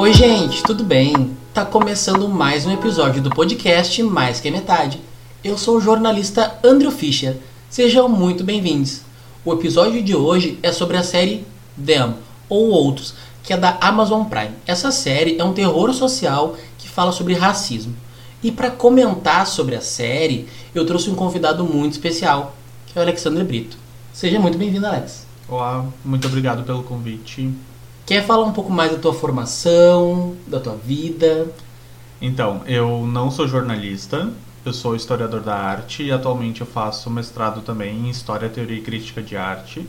Oi, gente, tudo bem? Tá começando mais um episódio do podcast Mais que Metade. Eu sou o jornalista Andrew Fischer. Sejam muito bem-vindos. O episódio de hoje é sobre a série Them ou Outros, que é da Amazon Prime. Essa série é um terror social que fala sobre racismo. E para comentar sobre a série, eu trouxe um convidado muito especial, que é o Alexandre Brito. Seja muito bem-vindo, Alex. Olá, muito obrigado pelo convite. Quer falar um pouco mais da tua formação, da tua vida? Então, eu não sou jornalista, eu sou historiador da arte e atualmente eu faço mestrado também em História, Teoria e Crítica de Arte.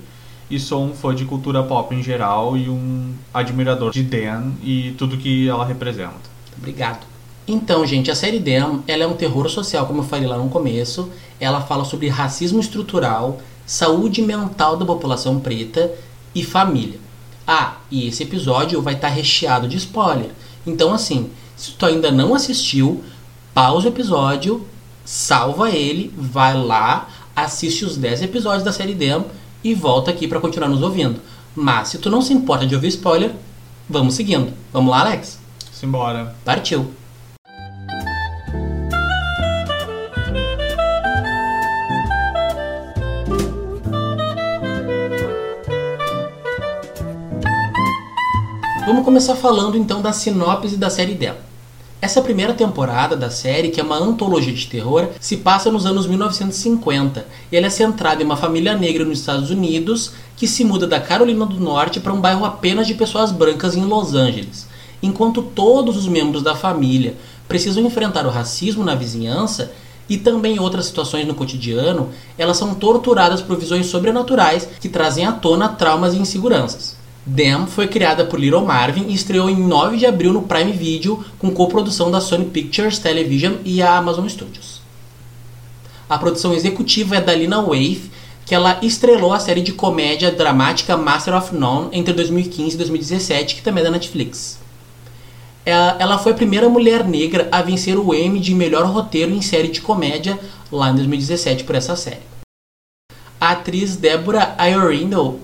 E sou um fã de cultura pop em geral e um admirador de Dan e tudo que ela representa. Obrigado. Então, gente, a série Dem, ela é um terror social, como eu falei lá no começo. Ela fala sobre racismo estrutural, saúde mental da população preta e família. Ah, e esse episódio vai estar recheado de spoiler. Então, assim, se tu ainda não assistiu, pausa o episódio, salva ele, vai lá, assiste os 10 episódios da série Dem e volta aqui para continuar nos ouvindo. Mas se tu não se importa de ouvir spoiler, vamos seguindo. Vamos lá, Alex? Simbora. Partiu. Vamos começar falando então da sinopse da série dela. Essa primeira temporada da série, que é uma antologia de terror, se passa nos anos 1950 e ela é centrada em uma família negra nos Estados Unidos que se muda da Carolina do Norte para um bairro apenas de pessoas brancas em Los Angeles. Enquanto todos os membros da família precisam enfrentar o racismo na vizinhança e também outras situações no cotidiano, elas são torturadas por visões sobrenaturais que trazem à tona traumas e inseguranças. Them foi criada por Little Marvin e estreou em 9 de abril no Prime Video com coprodução da Sony Pictures Television e a Amazon Studios. A produção executiva é da Lina Waithe, que ela estrelou a série de comédia dramática Master of None entre 2015 e 2017, que também é da Netflix. Ela foi a primeira mulher negra a vencer o Emmy de melhor roteiro em série de comédia lá em 2017 por essa série. A atriz Deborah Iorindale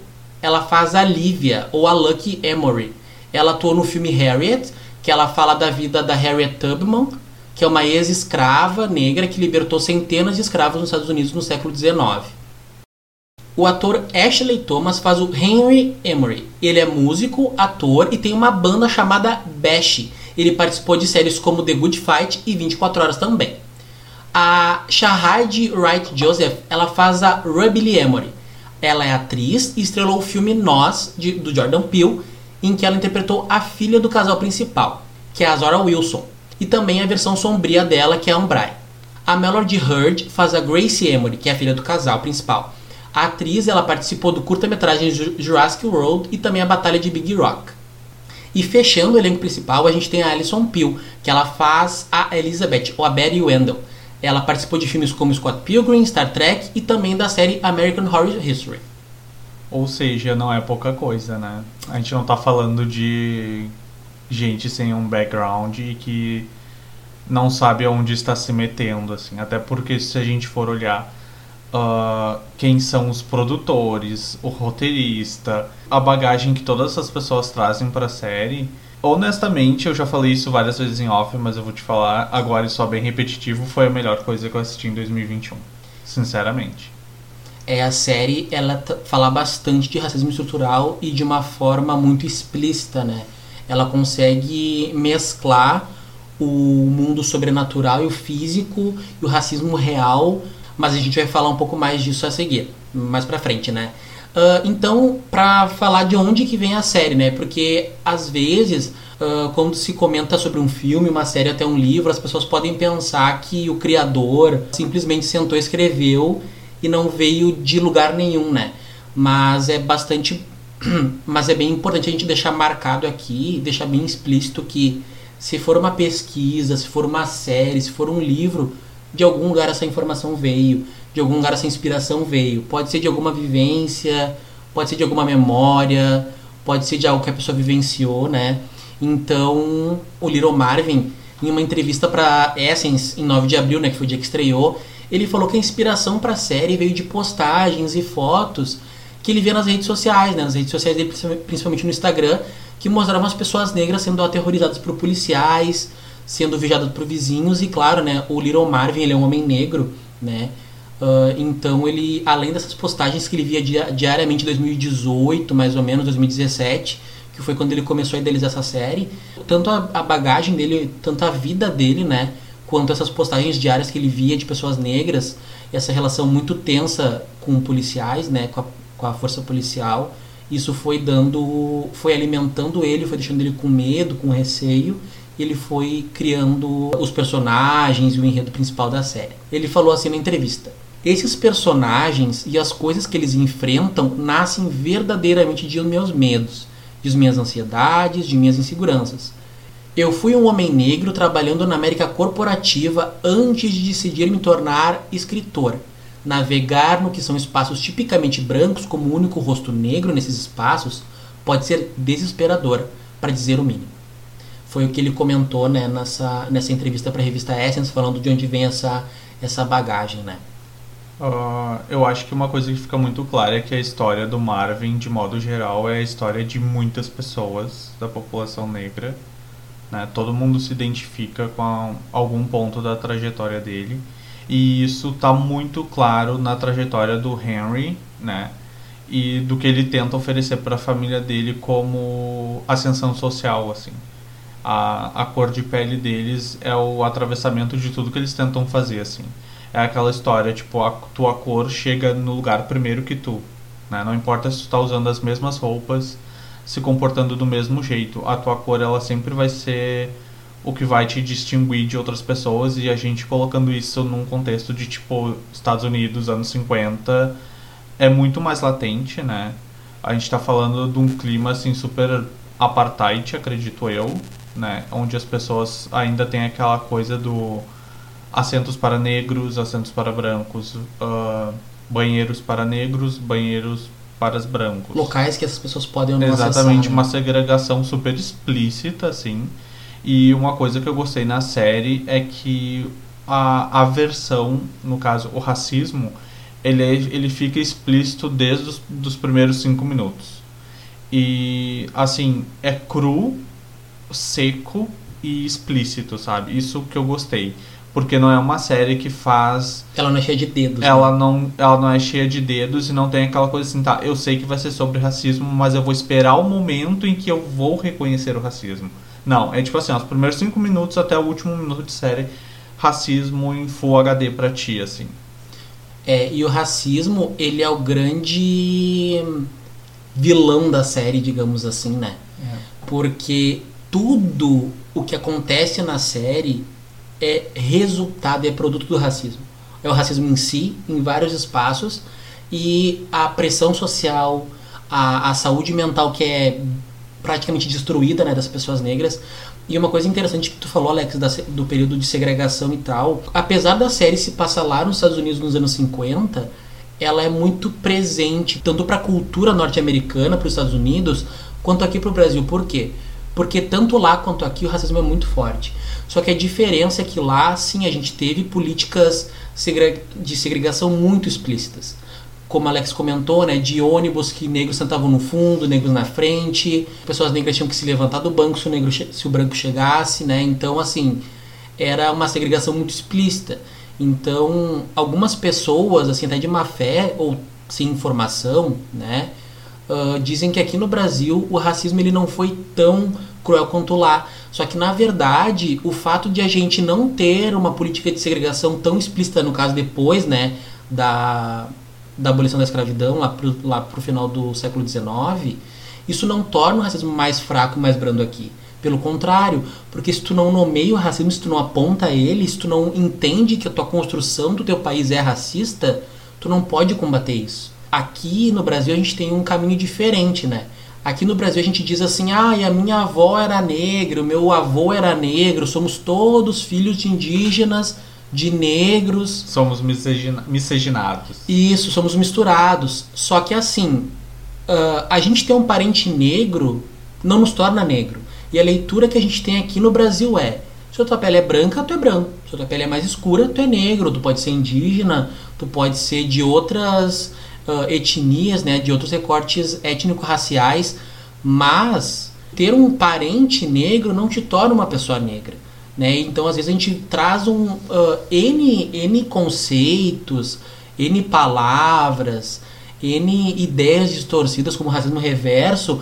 ela faz a Lívia, ou a Lucky Emory. Ela atuou no filme Harriet, que ela fala da vida da Harriet Tubman, que é uma ex-escrava negra que libertou centenas de escravos nos Estados Unidos no século XIX. O ator Ashley Thomas faz o Henry Emory. Ele é músico, ator e tem uma banda chamada Bash. Ele participou de séries como The Good Fight e 24 Horas também. A Shahid Wright Joseph, ela faz a Ruby Emory. Ela é atriz e estrelou o filme Nós, de, do Jordan Peele, em que ela interpretou a filha do casal principal, que é a Zora Wilson, e também a versão sombria dela, que é a Umbray. A Melody Hurd faz a Gracie Emory, que é a filha do casal principal. A atriz ela participou do curta-metragem Jurassic World e também a Batalha de Big Rock. E fechando o elenco principal, a gente tem a Alison Peel, que ela faz a Elizabeth, ou a Betty Wendell. Ela participou de filmes como Scott Pilgrim, Star Trek e também da série American Horror History. Ou seja, não é pouca coisa, né? A gente não tá falando de gente sem um background e que não sabe aonde está se metendo, assim. Até porque se a gente for olhar uh, quem são os produtores, o roteirista, a bagagem que todas essas pessoas trazem para a série, honestamente, eu já falei isso várias vezes em off, mas eu vou te falar agora e só bem repetitivo, foi a melhor coisa que eu assisti em 2021. Sinceramente. É, a série, ela fala bastante de racismo estrutural e de uma forma muito explícita, né? Ela consegue mesclar o mundo sobrenatural e o físico e o racismo real, mas a gente vai falar um pouco mais disso a seguir, mais pra frente, né? Uh, então, para falar de onde que vem a série, né? Porque às vezes, uh, quando se comenta sobre um filme, uma série, até um livro, as pessoas podem pensar que o criador simplesmente sentou, escreveu e não veio de lugar nenhum, né? Mas é bastante, mas é bem importante a gente deixar marcado aqui, deixar bem explícito que se for uma pesquisa, se for uma série, se for um livro, de algum lugar essa informação veio de algum lugar essa inspiração veio. Pode ser de alguma vivência, pode ser de alguma memória, pode ser de algo que a pessoa vivenciou, né? Então, o Little Marvin, em uma entrevista para Essence, em 9 de abril, né, que foi o dia que estreou, ele falou que a inspiração para a série veio de postagens e fotos que ele vê nas redes sociais, né, nas redes sociais dele, principalmente no Instagram, que mostravam as pessoas negras sendo aterrorizadas por policiais, sendo vigiadas por vizinhos e claro, né, o Little Marvin ele é um homem negro, né? Uh, então ele, além dessas postagens que ele via diariamente em 2018, mais ou menos 2017, que foi quando ele começou a idealizar essa série, tanto a, a bagagem dele, tanto a vida dele, né, quanto essas postagens diárias que ele via de pessoas negras, essa relação muito tensa com policiais, né, com a, com a força policial, isso foi dando, foi alimentando ele, foi deixando ele com medo, com receio, ele foi criando os personagens e o enredo principal da série. Ele falou assim na entrevista: esses personagens e as coisas que eles enfrentam nascem verdadeiramente de meus medos, de minhas ansiedades, de minhas inseguranças. Eu fui um homem negro trabalhando na América corporativa antes de decidir me tornar escritor. Navegar no que são espaços tipicamente brancos como o único rosto negro nesses espaços pode ser desesperador, para dizer o mínimo. Foi o que ele comentou né, nessa, nessa entrevista para a revista Essence, falando de onde vem essa, essa bagagem. Né? Uh, eu acho que uma coisa que fica muito clara é que a história do Marvin, de modo geral, é a história de muitas pessoas da população negra né? Todo mundo se identifica com algum ponto da trajetória dele. E isso está muito claro na trajetória do Henry, né? E do que ele tenta oferecer para a família dele como ascensão social, assim. A, a cor de pele deles é o atravessamento de tudo que eles tentam fazer, assim. É aquela história, tipo, a tua cor chega no lugar primeiro que tu, né? Não importa se tu tá usando as mesmas roupas, se comportando do mesmo jeito. A tua cor ela sempre vai ser o que vai te distinguir de outras pessoas e a gente colocando isso num contexto de tipo Estados Unidos, anos 50, é muito mais latente, né? A gente está falando de um clima assim super apartheid, acredito eu, né? Onde as pessoas ainda têm aquela coisa do assentos para negros, assentos para brancos, uh, banheiros para negros, banheiros para os brancos. Locais que essas pessoas podem não Exatamente, acessar, uma segregação super explícita, assim. E uma coisa que eu gostei na série é que a aversão, no caso, o racismo, ele, é, ele fica explícito desde os dos primeiros cinco minutos. E, assim, é cru, seco e explícito, sabe? Isso que eu gostei porque não é uma série que faz. Ela não é cheia de dedos. Ela, né? não, ela não é cheia de dedos e não tem aquela coisa assim, tá? Eu sei que vai ser sobre racismo, mas eu vou esperar o momento em que eu vou reconhecer o racismo. Não, é tipo assim, ó, os primeiros cinco minutos até o último minuto de série, racismo em Full HD pra ti, assim. É, e o racismo, ele é o grande vilão da série, digamos assim, né? É. Porque tudo o que acontece na série é resultado, é produto do racismo. É o racismo em si, em vários espaços, e a pressão social, a, a saúde mental que é praticamente destruída né, das pessoas negras. E uma coisa interessante que tu falou, Alex, da, do período de segregação e tal, apesar da série se passar lá nos Estados Unidos nos anos 50, ela é muito presente tanto para a cultura norte-americana, para os Estados Unidos, quanto aqui para o Brasil. Por quê? Porque tanto lá quanto aqui o racismo é muito forte. Só que a diferença é que lá, sim, a gente teve políticas de segregação muito explícitas. Como Alex comentou, né, de ônibus que negros sentavam no fundo, negros na frente, pessoas negras tinham que se levantar do banco se o, negro, se o branco chegasse, né? Então, assim, era uma segregação muito explícita. Então, algumas pessoas, assim, até de má fé ou sem informação, né, uh, dizem que aqui no Brasil o racismo ele não foi tão cruel quanto lá. Só que na verdade, o fato de a gente não ter uma política de segregação tão explícita, no caso depois, né, da, da abolição da escravidão, lá pro, lá pro final do século XIX, isso não torna o racismo mais fraco mais brando aqui. Pelo contrário, porque se tu não nomeia o racismo, se tu não aponta ele, se tu não entende que a tua construção do teu país é racista, tu não pode combater isso. Aqui no Brasil a gente tem um caminho diferente, né? Aqui no Brasil a gente diz assim: ah, a minha avó era negra, o meu avô era negro, somos todos filhos de indígenas, de negros. Somos misciginados. Isso, somos misturados. Só que assim, uh, a gente ter um parente negro não nos torna negro. E a leitura que a gente tem aqui no Brasil é: se a tua pele é branca, tu é branco. Se a tua pele é mais escura, tu é negro. Tu pode ser indígena, tu pode ser de outras uh, etnias, né, de outros recortes étnico-raciais, mas ter um parente negro não te torna uma pessoa negra. Né? Então, às vezes, a gente traz um uh, N, N conceitos, N palavras, N ideias distorcidas como racismo reverso,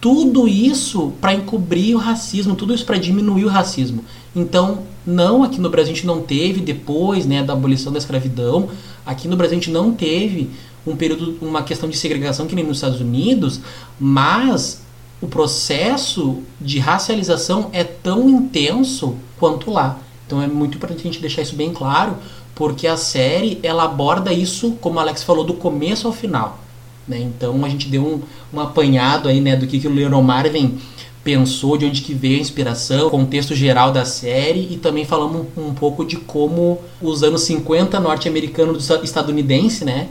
tudo isso para encobrir o racismo, tudo isso para diminuir o racismo. Então, não aqui no Brasil a gente não teve depois, né, da abolição da escravidão, aqui no Brasil a gente não teve um período, uma questão de segregação que nem nos Estados Unidos, mas o processo de racialização é tão intenso quanto lá. Então é muito importante a gente deixar isso bem claro, porque a série ela aborda isso, como o Alex falou, do começo ao final. Né? Então a gente deu um, um apanhado aí né, do que, que o Leonard Marvin pensou, de onde que veio a inspiração, contexto geral da série e também falamos um, um pouco de como os anos 50 norte-americano estadunidense, né,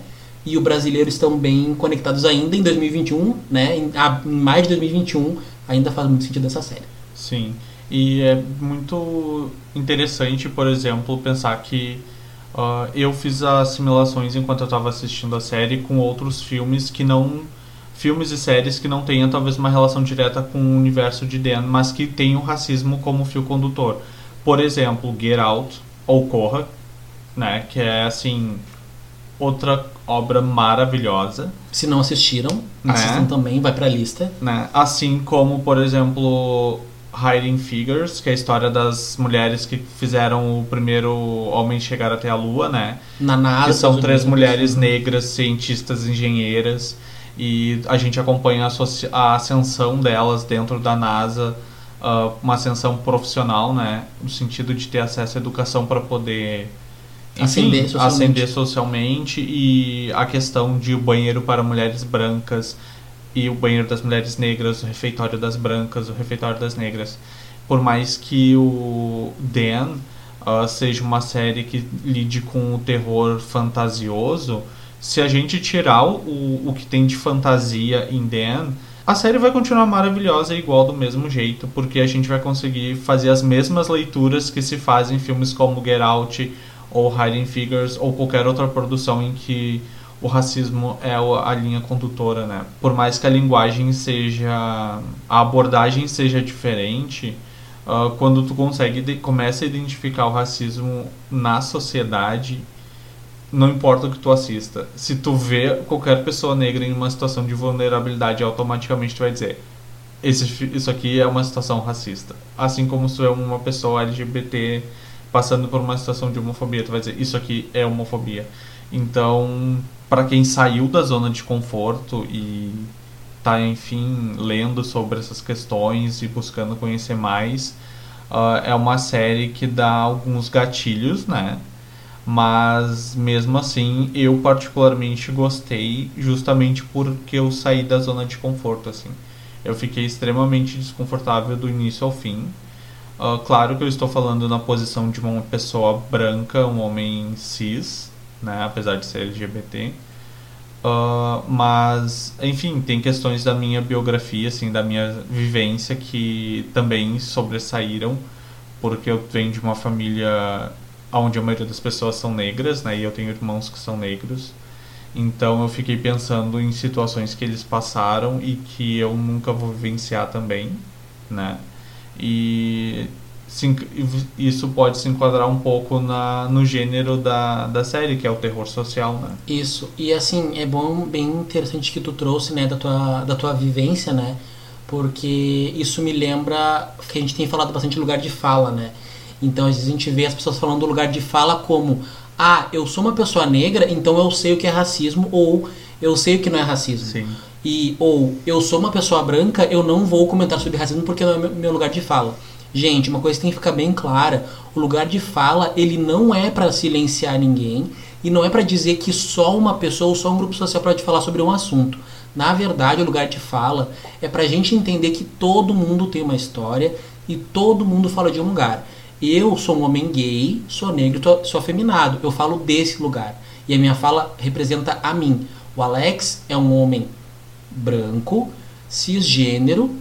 e o brasileiro estão bem conectados ainda em 2021, né? Em, em mais de 2021 ainda faz muito sentido essa série. Sim. E é muito interessante, por exemplo, pensar que uh, eu fiz as simulações enquanto eu estava assistindo a série com outros filmes que não. filmes e séries que não tenham talvez uma relação direta com o universo de Dan, mas que tenham racismo como fio condutor. Por exemplo, Get Out ou Corra, né? Que é assim. Outra obra maravilhosa. Se não assistiram, né? assistam também, vai pra lista. Né? Assim como, por exemplo, Hiding Figures, que é a história das mulheres que fizeram o primeiro homem chegar até a Lua, né? Na NASA. Que são três mulheres negras, cientistas, engenheiras. E a gente acompanha a, a ascensão delas dentro da NASA, uh, uma ascensão profissional, né? No sentido de ter acesso à educação para poder ascender socialmente. ascender socialmente e a questão de o banheiro para mulheres brancas e o banheiro das mulheres negras, o refeitório das brancas, o refeitório das negras. Por mais que o Dan uh, seja uma série que lide com o terror fantasioso, se a gente tirar o, o que tem de fantasia em Dan, a série vai continuar maravilhosa e igual do mesmo jeito, porque a gente vai conseguir fazer as mesmas leituras que se fazem em filmes como Get Out ou Hiding Figures ou qualquer outra produção em que o racismo é a linha condutora, né? Por mais que a linguagem seja, a abordagem seja diferente, uh, quando tu consegue começa a identificar o racismo na sociedade, não importa o que tu assista. Se tu vê qualquer pessoa negra em uma situação de vulnerabilidade, automaticamente tu vai dizer esse, isso aqui é uma situação racista. Assim como se tu é uma pessoa LGBT passando por uma situação de homofobia, tu vai dizer isso aqui é homofobia. Então, para quem saiu da zona de conforto e tá, enfim, lendo sobre essas questões e buscando conhecer mais, uh, é uma série que dá alguns gatilhos, né? Mas mesmo assim, eu particularmente gostei justamente porque eu saí da zona de conforto, assim. Eu fiquei extremamente desconfortável do início ao fim. Uh, claro que eu estou falando na posição de uma pessoa branca, um homem cis, né, apesar de ser LGBT. Uh, ah, mas, enfim, tem questões da minha biografia, assim, da minha vivência que também sobressaíram, porque eu venho de uma família onde a maioria das pessoas são negras, né, e eu tenho irmãos que são negros. Então eu fiquei pensando em situações que eles passaram e que eu nunca vou vivenciar também, né? E isso pode se enquadrar um pouco na, no gênero da, da série, que é o terror social, né? Isso, e assim, é bom, bem interessante que tu trouxe, né, da tua, da tua vivência, né? Porque isso me lembra que a gente tem falado bastante lugar de fala, né? Então, às vezes a gente vê as pessoas falando do lugar de fala como ah, eu sou uma pessoa negra, então eu sei o que é racismo, ou eu sei o que não é racismo. Sim. E, ou eu sou uma pessoa branca, eu não vou comentar sobre racismo porque não é meu lugar de fala. Gente, uma coisa tem que ficar bem clara: o lugar de fala ele não é para silenciar ninguém e não é para dizer que só uma pessoa ou só um grupo social pode falar sobre um assunto. Na verdade, o lugar de fala é para a gente entender que todo mundo tem uma história e todo mundo fala de um lugar. Eu sou um homem gay, sou negro, sou afeminado. Eu falo desse lugar. E a minha fala representa a mim. O Alex é um homem branco, cisgênero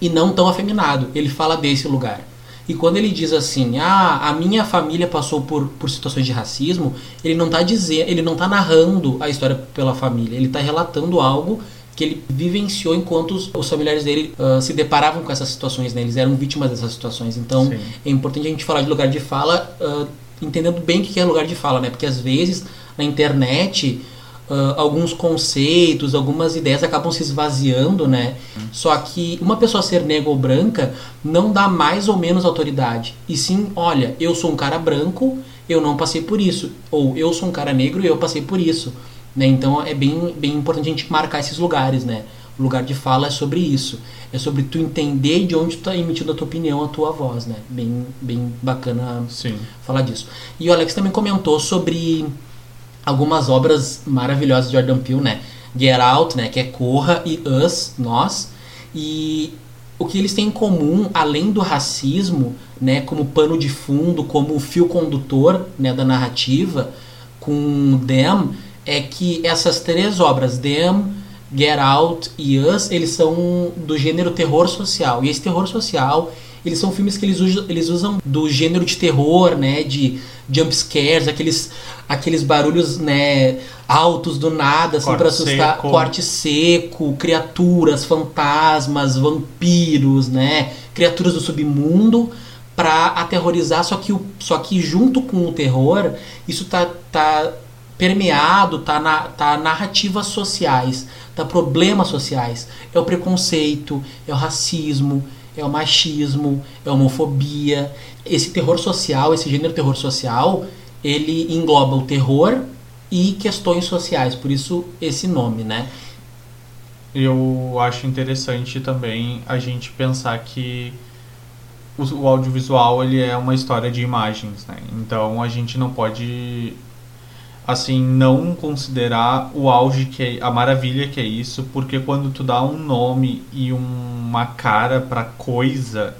e não tão afeminado. Ele fala desse lugar. E quando ele diz assim, ah, a minha família passou por, por situações de racismo, ele não está dizendo, ele não tá narrando a história pela família, ele está relatando algo que ele vivenciou enquanto os, os familiares dele uh, se deparavam com essas situações, né? Eles eram vítimas dessas situações. Então, Sim. é importante a gente falar de lugar de fala, uh, entendendo bem o que é lugar de fala, né? Porque às vezes na internet uh, alguns conceitos, algumas ideias acabam se esvaziando, né? Hum. Só que uma pessoa ser negra ou branca não dá mais ou menos autoridade. E sim, olha, eu sou um cara branco, eu não passei por isso. Ou eu sou um cara negro e eu passei por isso. Né? Então é bem, bem importante a gente marcar esses lugares, né? O lugar de fala é sobre isso. É sobre tu entender de onde tu tá emitindo a tua opinião, a tua voz, né? Bem, bem bacana Sim. falar disso. E o Alex também comentou sobre algumas obras maravilhosas de Jordan Peele, né? Get Out, né? Que é Corra e Us, Nós. E o que eles têm em comum, além do racismo, né? Como pano de fundo, como fio condutor né, da narrativa, com Them é que essas três obras, Them, Get Out e Us, eles são do gênero terror social. E esse terror social, eles são filmes que eles usam, eles usam do gênero de terror, né, de jump scares, aqueles aqueles barulhos, né, altos do nada, assim, para assustar, seco. corte seco, criaturas, fantasmas, vampiros, né, criaturas do submundo para aterrorizar, só que o, só que junto com o terror, isso tá tá permeado, tá, na, tá narrativas sociais, tá problemas sociais. É o preconceito, é o racismo, é o machismo, é a homofobia. Esse terror social, esse gênero terror social, ele engloba o terror e questões sociais, por isso esse nome, né? Eu acho interessante também a gente pensar que o, audiovisual ele é uma história de imagens, né? Então a gente não pode assim, não considerar o auge que é, a maravilha que é isso, porque quando tu dá um nome e uma cara para coisa,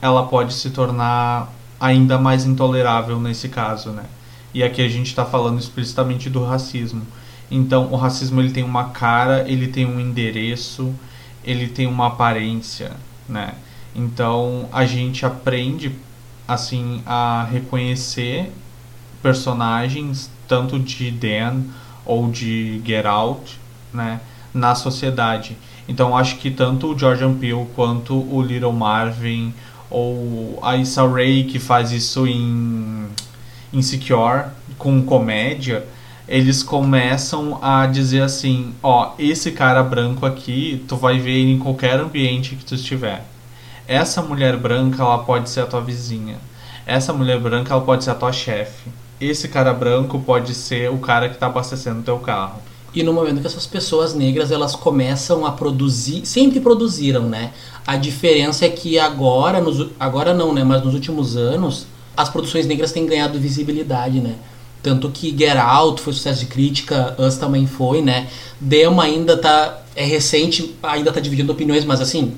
ela pode se tornar ainda mais intolerável nesse caso, né? E aqui a gente está falando explicitamente do racismo. Então, o racismo ele tem uma cara, ele tem um endereço, ele tem uma aparência, né? Então, a gente aprende assim a reconhecer personagens tanto de Dan ou de Get Out, né, na sociedade. Então acho que tanto o Jordan Peele quanto o Little Marvin ou a Issa Rae que faz isso em Insecure com comédia, eles começam a dizer assim, ó, esse cara branco aqui, tu vai ver ele em qualquer ambiente que tu estiver. Essa mulher branca, ela pode ser a tua vizinha. Essa mulher branca, ela pode ser a tua chefe esse cara branco pode ser o cara que está abastecendo teu carro. E no momento que essas pessoas negras elas começam a produzir, sempre produziram, né? A diferença é que agora, nos, agora não, né? Mas nos últimos anos, as produções negras têm ganhado visibilidade, né? Tanto que Get Out foi sucesso de crítica, Us também foi, né? Dema ainda tá. É recente, ainda tá dividindo opiniões, mas assim.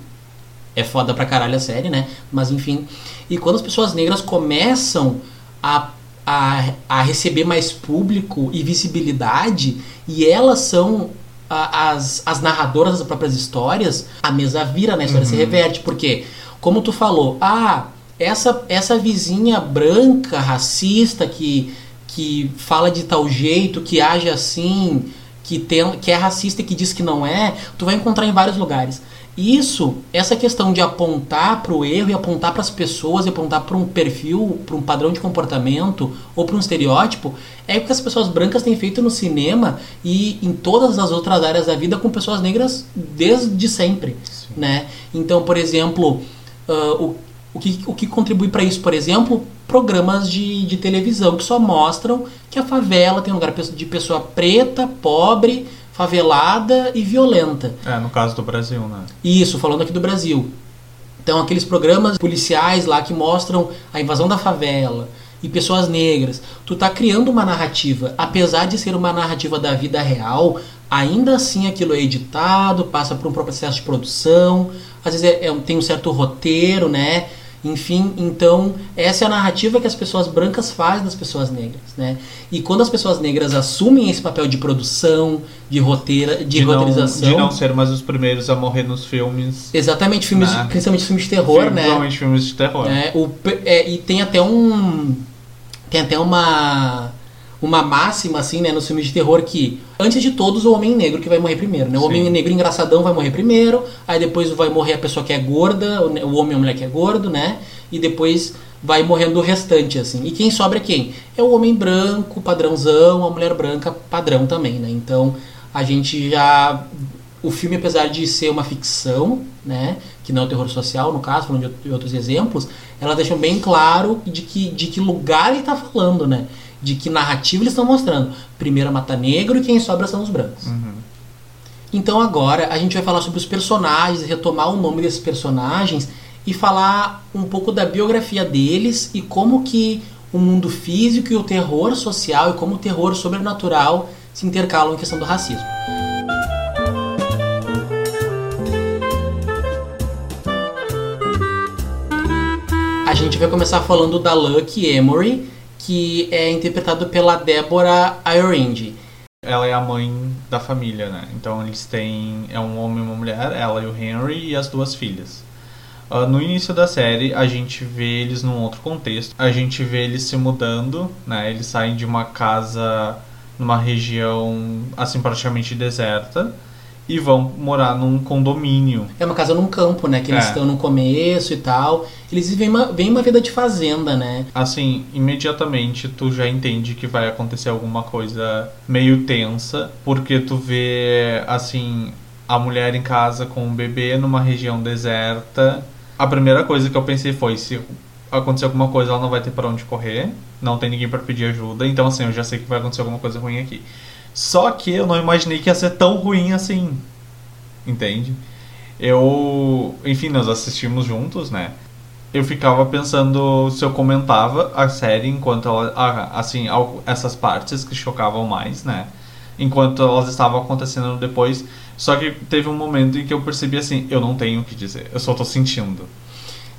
É foda pra caralho a série, né? Mas enfim. E quando as pessoas negras começam a a, a receber mais público e visibilidade e elas são a, as, as narradoras das próprias histórias, a mesa vira, né? A história uhum. se reverte. Porque, como tu falou, ah, essa, essa vizinha branca, racista, que, que fala de tal jeito, que age assim, que, tem, que é racista e que diz que não é, tu vai encontrar em vários lugares. Isso, essa questão de apontar para o erro e apontar para as pessoas e apontar para um perfil, para um padrão de comportamento ou para um estereótipo, é o que as pessoas brancas têm feito no cinema e em todas as outras áreas da vida com pessoas negras desde sempre, né? Então, por exemplo, uh, o, o, que, o que contribui para isso, por exemplo, programas de, de televisão que só mostram que a favela tem um lugar de pessoa preta, pobre, favelada e violenta. É, no caso do Brasil, né? Isso, falando aqui do Brasil. Então, aqueles programas policiais lá que mostram a invasão da favela e pessoas negras. Tu tá criando uma narrativa, apesar de ser uma narrativa da vida real, ainda assim aquilo é editado, passa por um processo de produção, às vezes é, é, tem um certo roteiro, né? Enfim, então essa é a narrativa que as pessoas brancas fazem das pessoas negras, né? E quando as pessoas negras assumem esse papel de produção, de roteira, de, de roteirização, não, de não ser mais os primeiros a morrer nos filmes, exatamente filmes, né? principalmente filmes de terror, Filme, né? Principalmente filmes de terror. É, o, é, e tem até um, tem até uma uma máxima, assim, né, nos filmes de terror que, antes de todos, o homem negro que vai morrer primeiro, né? O Sim. homem negro engraçadão vai morrer primeiro, aí depois vai morrer a pessoa que é gorda, o homem ou a mulher que é gordo, né? E depois vai morrendo o restante, assim. E quem sobra é quem? É o homem branco, padrãozão, a mulher branca, padrão também, né? Então, a gente já... O filme, apesar de ser uma ficção, né? Que não é o terror social, no caso, falando de out- de outros exemplos, elas deixam bem claro de que, de que lugar ele tá falando, né? De que narrativa eles estão mostrando. Primeiro mata negro e quem sobra são os brancos. Uhum. Então agora a gente vai falar sobre os personagens, retomar o nome desses personagens e falar um pouco da biografia deles e como que o mundo físico e o terror social e como o terror sobrenatural se intercalam em questão do racismo. A gente vai começar falando da Lucky Emory, que é interpretado pela Deborah Iorinde. Ela é a mãe da família, né? Então eles têm. É um homem e uma mulher, ela e o Henry e as duas filhas. Ah, no início da série, a gente vê eles num outro contexto. A gente vê eles se mudando, né? Eles saem de uma casa numa região, assim, praticamente deserta. E vão morar num condomínio. É uma casa num campo, né? Que eles É. estão no começo e tal. Eles vivem uma, vivem uma vida de fazenda, né? Assim, imediatamente tu já entende que vai acontecer alguma coisa meio tensa, porque tu vê, assim, a mulher em casa com um bebê numa região deserta. A primeira coisa que eu pensei foi: se acontecer alguma coisa, ela não vai ter pra onde correr, não tem ninguém pra pedir ajuda, então, assim, eu já sei que vai acontecer alguma coisa ruim aqui. Só que eu não imaginei que ia ser tão ruim assim, entende? Eu, enfim, nós assistimos juntos, né? eu ficava pensando se eu comentava a série enquanto ela, assim, essas partes que chocavam mais, né? Enquanto elas estavam acontecendo depois. Só que teve um momento em que eu percebi assim, eu não tenho o que dizer, eu só tô sentindo.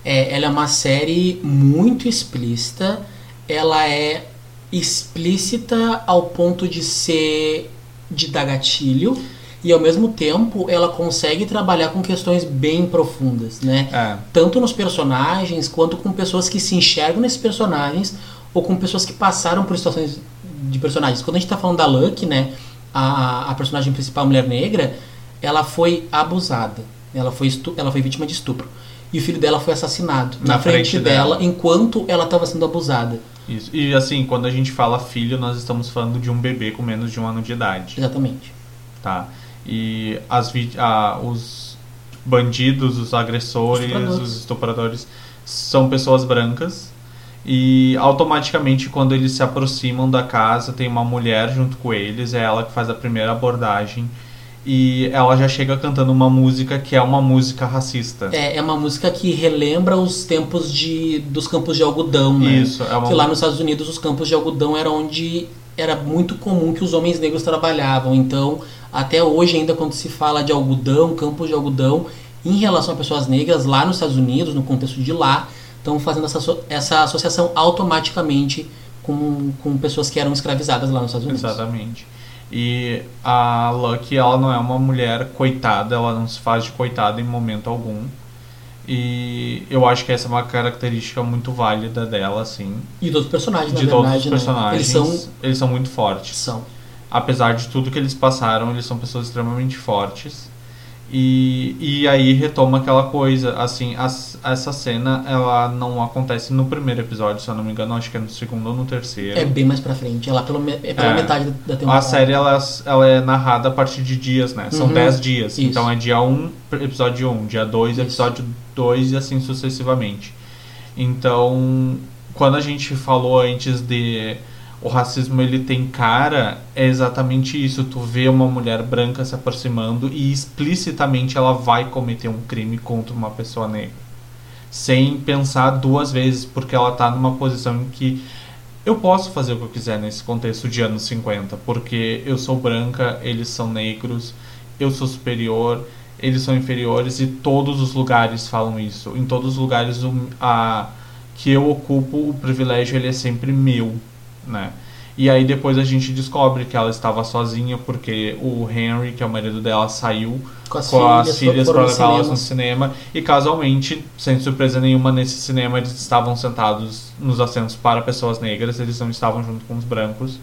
É, ela é uma série muito explícita. Ela é explícita ao ponto de ser de dar gatilho e ao mesmo tempo ela consegue trabalhar com questões bem profundas, né? É, Tanto nos personagens quanto com pessoas que se enxergam nesses personagens ou com pessoas que passaram por situações de personagens. Quando a gente tá falando da Lucky, né, a, a personagem principal, a mulher negra, ela foi abusada. Ela foi, ela foi vítima de estupro. E o filho dela foi assassinado na, Na frente, frente dela, dela. enquanto ela estava sendo abusada. Isso. E assim, quando a gente fala filho, nós estamos falando de um bebê com menos de um ano de idade, Exatamente. tá? E as ah, os bandidos, os agressores, Estupradores. os estupradores são pessoas brancas e automaticamente quando eles se aproximam da casa tem uma mulher junto com eles, é ela que faz a primeira abordagem e ela já chega cantando uma música que é uma música racista. É, é uma música que relembra os tempos de, dos campos de algodão, né? Isso, é uma Que lá nos Estados Unidos os campos de algodão era onde era muito comum que os homens negros trabalhavam. Então, até hoje ainda quando se fala de algodão, campos de algodão, em relação a pessoas negras lá nos Estados Unidos, no contexto de lá, estão fazendo essa, essa associação automaticamente com, com pessoas que eram escravizadas lá nos Estados Unidos. Exatamente. E a Lucky, ela não é uma mulher coitada, ela não se faz de coitada em momento algum. E eu acho que essa é uma característica muito válida dela, assim. E dos personagens, De todos verdade, os né? personagens. Eles são, eles são muito fortes. são. Apesar de tudo que eles passaram, eles são pessoas extremamente fortes. E, e aí retoma aquela coisa, assim, as- essa cena, ela não acontece no primeiro episódio, se eu não me engano, acho que é no segundo ou no terceiro. É bem mais pra frente. É pelo, me- é pela É. metade da- da temporada. A série ela, ela é narrada a partir de dias, né? São Uhum. 10 dias. Isso. Então é dia 1, episódio 1, dia 2, Isso. episódio 2 e assim sucessivamente. Então, quando a gente falou antes de o racismo ele tem cara, é exatamente isso. Tu vê uma mulher branca se aproximando e explicitamente ela vai cometer um crime contra uma pessoa negra. Sem pensar duas vezes, porque ela tá numa posição em que eu posso fazer o que eu quiser nesse contexto de anos 50, porque eu sou branca, eles são negros, eu sou superior, eles são inferiores e todos os lugares falam isso. Em todos os lugares a, que eu ocupo, o privilégio ele é sempre meu, né? E aí depois a gente descobre que ela estava sozinha porque o Henry, que é o marido dela, saiu com as com filhas, as filhas para no levá-las cinema. no cinema e casualmente, sem surpresa nenhuma, nesse cinema eles estavam sentados nos assentos para pessoas negras, eles não estavam junto com os brancos,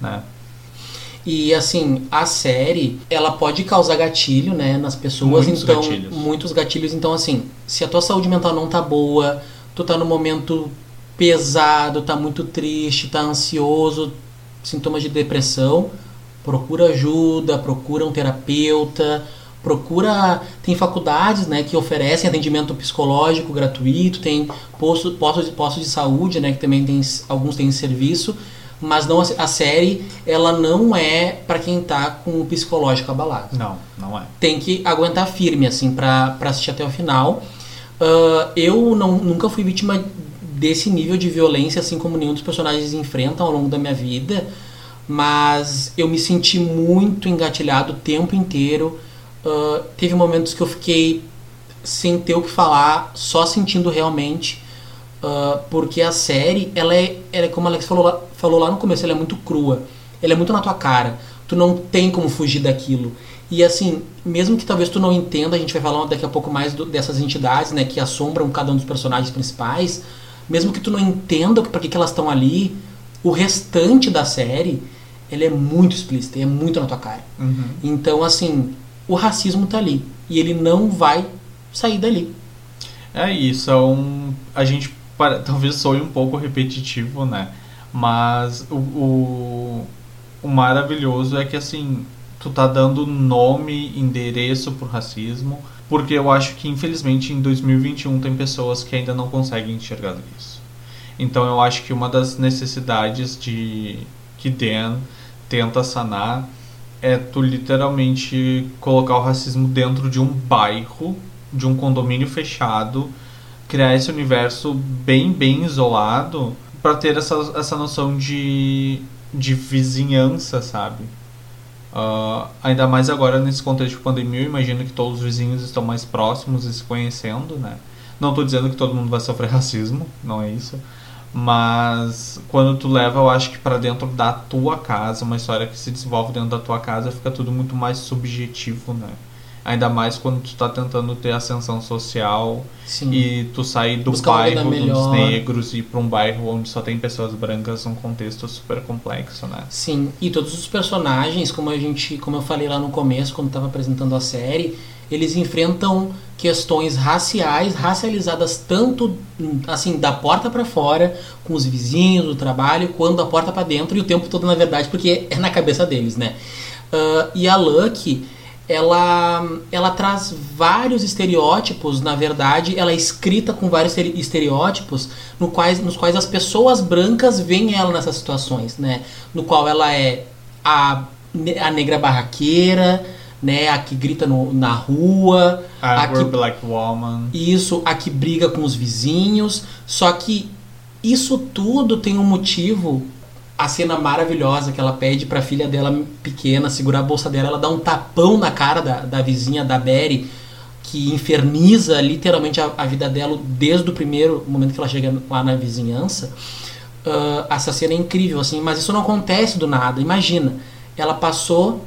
né? E assim, a série, ela pode causar gatilho, né, nas pessoas, Muitos então gatilhos. muitos gatilhos, então assim, se a tua saúde mental não tá boa, tu tá num momento pesado, tá muito triste, tá ansioso, sintomas de depressão, procura ajuda, procura um terapeuta, procura tem faculdades, né, que oferecem atendimento psicológico gratuito, tem postos postos, de saúde, né, que também tem alguns têm serviço mas não a, a série ela não é para quem tá com o psicológico abalado. Não, não é. Tem que aguentar firme assim para assistir até o final. Uh, eu não, nunca fui vítima desse nível de violência assim como nenhum dos personagens enfrentam ao longo da minha vida, mas eu me senti muito engatilhado o tempo inteiro. Uh, teve momentos que eu fiquei sem ter o que falar, só sentindo realmente Uh, porque a série, ela é, ela é como a Alex falou lá, falou lá no começo, ela é muito crua. Ela é muito na tua cara. Tu não tem como fugir daquilo. E assim, mesmo que talvez tu não entenda, a gente vai falar daqui a pouco mais do, dessas entidades, né, que assombram cada um dos personagens principais. Mesmo que tu não entenda para que, que elas estão ali, o restante da série, ele é muito explícito, é muito na tua cara. Uhum. Então, assim, o racismo tá ali. E ele não vai sair dali. É isso, é um. A gente para- talvez soe um pouco repetitivo, né? Mas o, o, o maravilhoso é que assim, tu tá dando nome, endereço pro racismo, porque eu acho que infelizmente em 2021 tem pessoas que ainda não conseguem enxergar isso. Então eu acho que uma das necessidades de que Dan tenta sanar é tu literalmente colocar o racismo dentro de um bairro, de um condomínio fechado, criar esse universo bem, bem isolado para ter essa, essa noção de, de vizinhança, sabe? Ah, ainda mais agora nesse contexto de pandemia, eu imagino que todos os vizinhos estão mais próximos e se conhecendo, né? Não estou dizendo que todo mundo vai sofrer racismo, não é isso. Mas quando tu leva, eu acho que para dentro da tua casa, uma história que se desenvolve dentro da tua casa, fica tudo muito mais subjetivo, né? Ainda mais quando tu tá tentando ter ascensão social Sim. e tu sair do Buscar bairro dos melhor. negros e ir pra um bairro onde só tem pessoas brancas, um contexto super complexo, né? Sim, e todos os personagens, como a gente, como eu falei lá no começo, quando estava apresentando a série, eles enfrentam questões raciais, racializadas tanto assim da porta para fora, com os vizinhos, do trabalho, quanto da porta para dentro e o tempo todo na verdade, porque é na cabeça deles, né? Ah, e a Lucky, ela, ela traz vários estereótipos, na verdade, ela é escrita com vários estere- estereótipos no quais, nos quais as pessoas brancas veem ela nessas situações, né? No qual ela é a, a negra barraqueira, né? A que grita no- na rua, A a que Black Woman. isso, a que briga com os vizinhos. Só que isso tudo tem um motivo. A cena maravilhosa que ela pede pra filha dela pequena segurar a bolsa dela, ela dá um tapão na cara da, da vizinha, da Berry, que inferniza literalmente a, a vida dela desde o primeiro momento que ela chega lá na vizinhança. Ah, essa cena é incrível, assim, mas isso não acontece do nada. Imagina, ela passou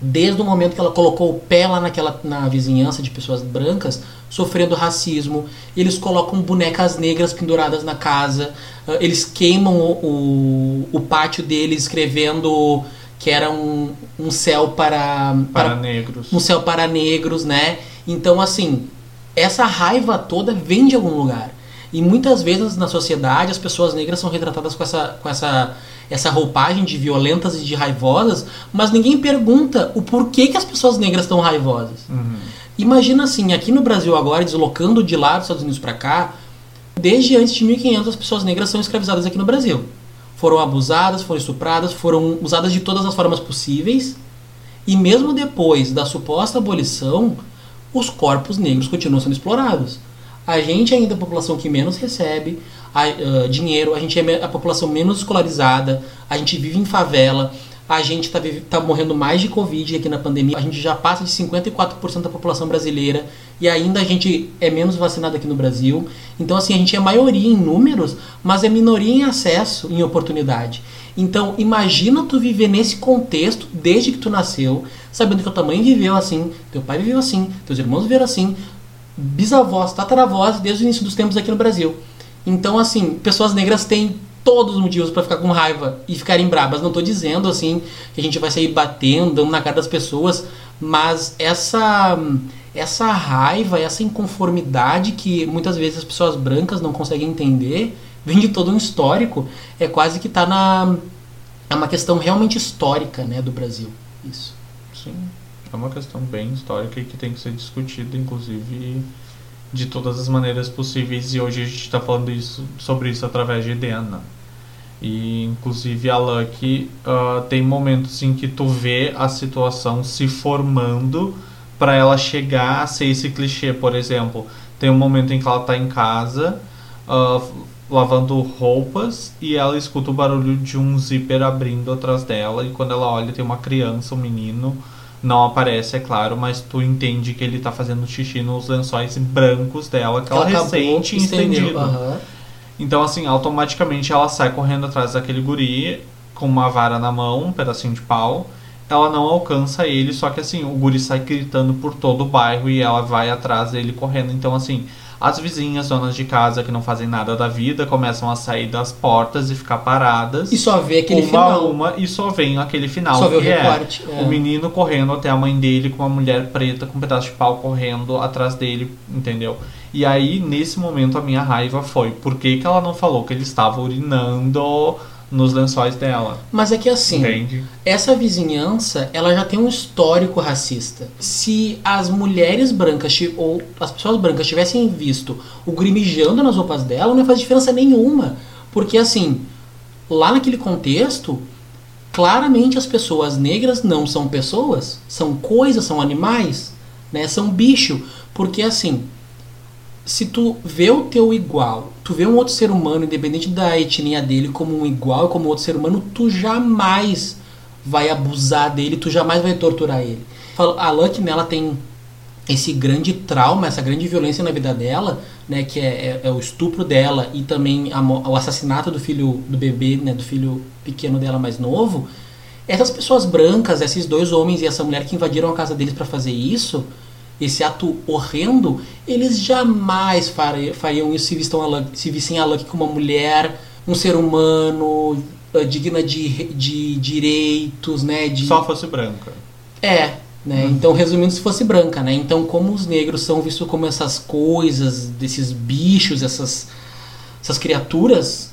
desde o momento que ela colocou o pé lá naquela na vizinhança de pessoas brancas, sofrendo racismo. Eles colocam bonecas negras penduradas na casa. ah, Eles queimam o, o, o pátio deles escrevendo que era um, um céu para, Para negros. um céu para negros, né? Então, assim, essa raiva toda vem de algum lugar. E muitas vezes na sociedade as pessoas negras são retratadas com essa, com essa, essa roupagem de violentas e de raivosas, mas ninguém pergunta o porquê que as pessoas negras estão raivosas. Uhum. Imagina assim, aqui no Brasil agora, deslocando de lá dos Estados Unidos para cá, desde antes de 1500 as pessoas negras são escravizadas aqui no Brasil. Foram abusadas, foram estupradas, foram usadas de todas as formas possíveis. E mesmo depois da suposta abolição, os corpos negros continuam sendo explorados. A gente ainda é a população que menos recebe a- ah, dinheiro, a gente é a população menos escolarizada, a gente vive em favela, a gente está tá morrendo mais de Covid aqui na pandemia, a gente já passa de 54% da população brasileira e ainda a gente é menos vacinado aqui no Brasil. Então, assim, a gente é maioria em números, mas é minoria em acesso, em oportunidade. Então, imagina tu viver nesse contexto desde que tu nasceu, sabendo que tua mãe viveu assim, teu pai viveu assim, teus irmãos viveram assim, bisavós, tataravós, desde o início dos tempos aqui no Brasil. Então, assim, pessoas negras têm todos os motivos para ficar com raiva e ficarem brabas. Não tô dizendo assim que a gente vai sair batendo, dando na cara das pessoas, mas essa essa raiva, essa inconformidade que muitas vezes as pessoas brancas não conseguem entender, vem de todo um histórico, é quase que tá na é uma questão realmente histórica, né, do Brasil. Isso. Sim. É uma questão bem histórica e que tem que ser discutida, inclusive de todas as maneiras possíveis e hoje a gente está falando isso, sobre isso através de Dena. E inclusive a Lucky uh, tem momentos em que tu vê a situação se formando para ela chegar a ser esse clichê, por exemplo. Tem um momento em que ela está em casa uh, lavando roupas e ela escuta o barulho de um zíper abrindo atrás dela e quando ela olha tem uma criança, um menino não aparece, é claro, mas tu entende que ele tá fazendo xixi nos lençóis brancos dela, que ela, ela recente estendido. Uhum. Então, assim, automaticamente ela sai correndo atrás daquele guri com uma vara na mão, um pedacinho de pau. Ela não alcança ele, só que assim, o guri sai gritando por todo o bairro e ela vai atrás dele correndo. Então, assim, as vizinhas, donas de casa que não fazem nada da vida, começam a sair das portas e ficar paradas. E só vê aquele uma final. Uma e só vem aquele final. Só vê o é recorte. É, é. O menino correndo até a mãe dele com uma mulher preta com um pedaço de pau correndo atrás dele, entendeu? E aí, nesse momento, a minha raiva foi: por que, que ela não falou que ele estava urinando nos lençóis dela. Mas é que assim, Entende? essa vizinhança, ela já tem um histórico racista. Se as mulheres brancas ou as pessoas brancas tivessem visto o grimijando nas roupas dela, não ia fazer diferença nenhuma. Porque assim, lá naquele contexto, claramente as pessoas negras não são pessoas, são coisas, são animais, né? São bicho, porque assim, se tu vê o teu igual, tu vê um outro ser humano, independente da etnia dele, como um igual, como outro ser humano, tu jamais vai abusar dele, tu jamais vai torturar ele. A nela tem esse grande trauma, essa grande violência na vida dela, né, que é, é, é o estupro dela e também a, o assassinato do filho do bebê, né, do filho pequeno dela mais novo. Essas pessoas brancas, esses dois homens e essa mulher que invadiram a casa deles para fazer isso, esse ato horrendo, eles jamais fariam isso se, vistam a se vissem a Lucky como uma mulher, um ser humano, uh, digna de, de direitos, né? De... Só fosse branca. É, né? Uhum. Então, resumindo, se fosse branca, né? Então, como os negros são vistos como essas coisas, desses bichos, essas, essas criaturas,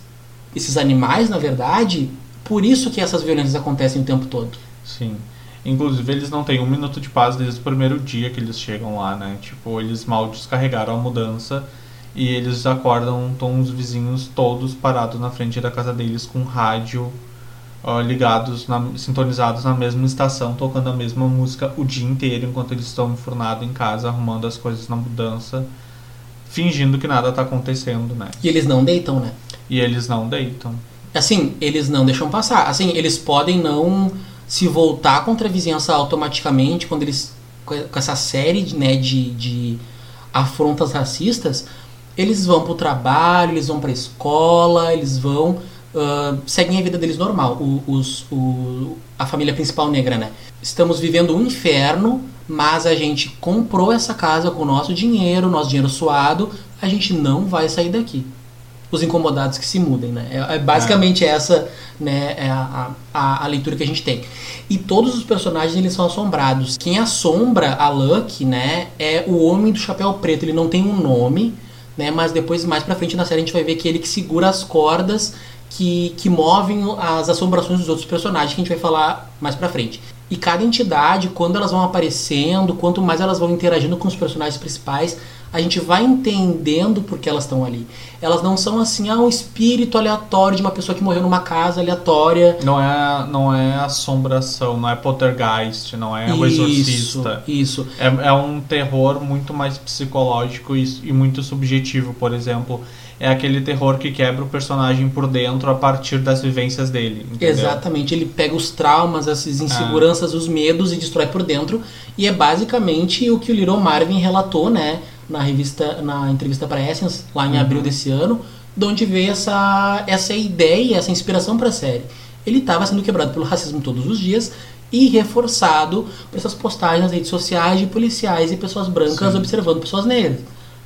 esses animais, na verdade, por isso que essas violências acontecem o tempo todo. Sim. Inclusive, eles não têm um minuto de paz desde o primeiro dia que eles chegam lá, né? Tipo, eles mal descarregaram a mudança e eles acordam, estão os vizinhos todos parados na frente da casa deles com rádio uh, ligados, na, sintonizados na mesma estação, tocando a mesma música o dia inteiro enquanto eles estão enfurnados em casa, arrumando as coisas na mudança, fingindo que nada está acontecendo, né? E eles não deitam, né? E eles não deitam. Assim, eles não deixam passar. Assim, eles podem não se voltar contra a vizinhança automaticamente quando eles com essa série né, de, de afrontas racistas, eles vão para o trabalho, eles vão para a escola, eles vão uh, seguem a vida deles normal. O, os, o, a família principal negra, né? Estamos vivendo um inferno, mas a gente comprou essa casa com o nosso dinheiro, nosso dinheiro suado, a gente não vai sair daqui os incomodados que se mudem, né? É, é basicamente é. essa, né, é a, a, a, leitura que a gente tem. E todos os personagens eles são assombrados. Quem assombra a Lucky, né, é o homem do chapéu preto. Ele não tem um nome, né, mas depois mais para frente na série a gente vai ver que ele que segura as cordas que, que movem as assombrações dos outros personagens que a gente vai falar mais para frente. E cada entidade, quando elas vão aparecendo, quanto mais elas vão interagindo com os personagens principais, a gente vai entendendo por que elas estão ali. Elas não são assim, ah, um espírito aleatório de uma pessoa que morreu numa casa aleatória. Não é, não é assombração, não é poltergeist, não é o exorcista. Isso. É, é um terror muito mais psicológico e, e muito subjetivo, por exemplo é aquele terror que quebra o personagem por dentro a partir das vivências dele. Entendeu? Exatamente, ele pega os traumas, as inseguranças, ah. os medos e destrói por dentro. E é basicamente o que o Little Marvin relatou, né, na revista, na entrevista para Essence, lá em uhum. abril desse ano, de onde veio essa, essa ideia, essa inspiração para a série. Ele estava sendo quebrado pelo racismo todos os dias e reforçado por essas postagens nas redes sociais de policiais e pessoas brancas Sim. observando pessoas negras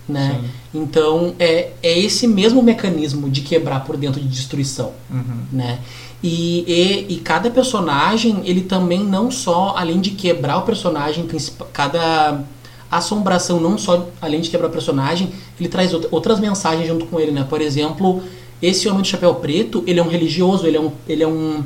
né? Sim. Então é, é esse mesmo mecanismo de quebrar por dentro de destruição, Uhum. né? E, e, e cada personagem, ele também não só, além de quebrar o personagem principal, cada assombração não só além de quebrar o personagem, ele traz outra- outras mensagens junto com ele, né? Por exemplo, esse homem do chapéu preto, ele é um religioso, ele é um, ele é um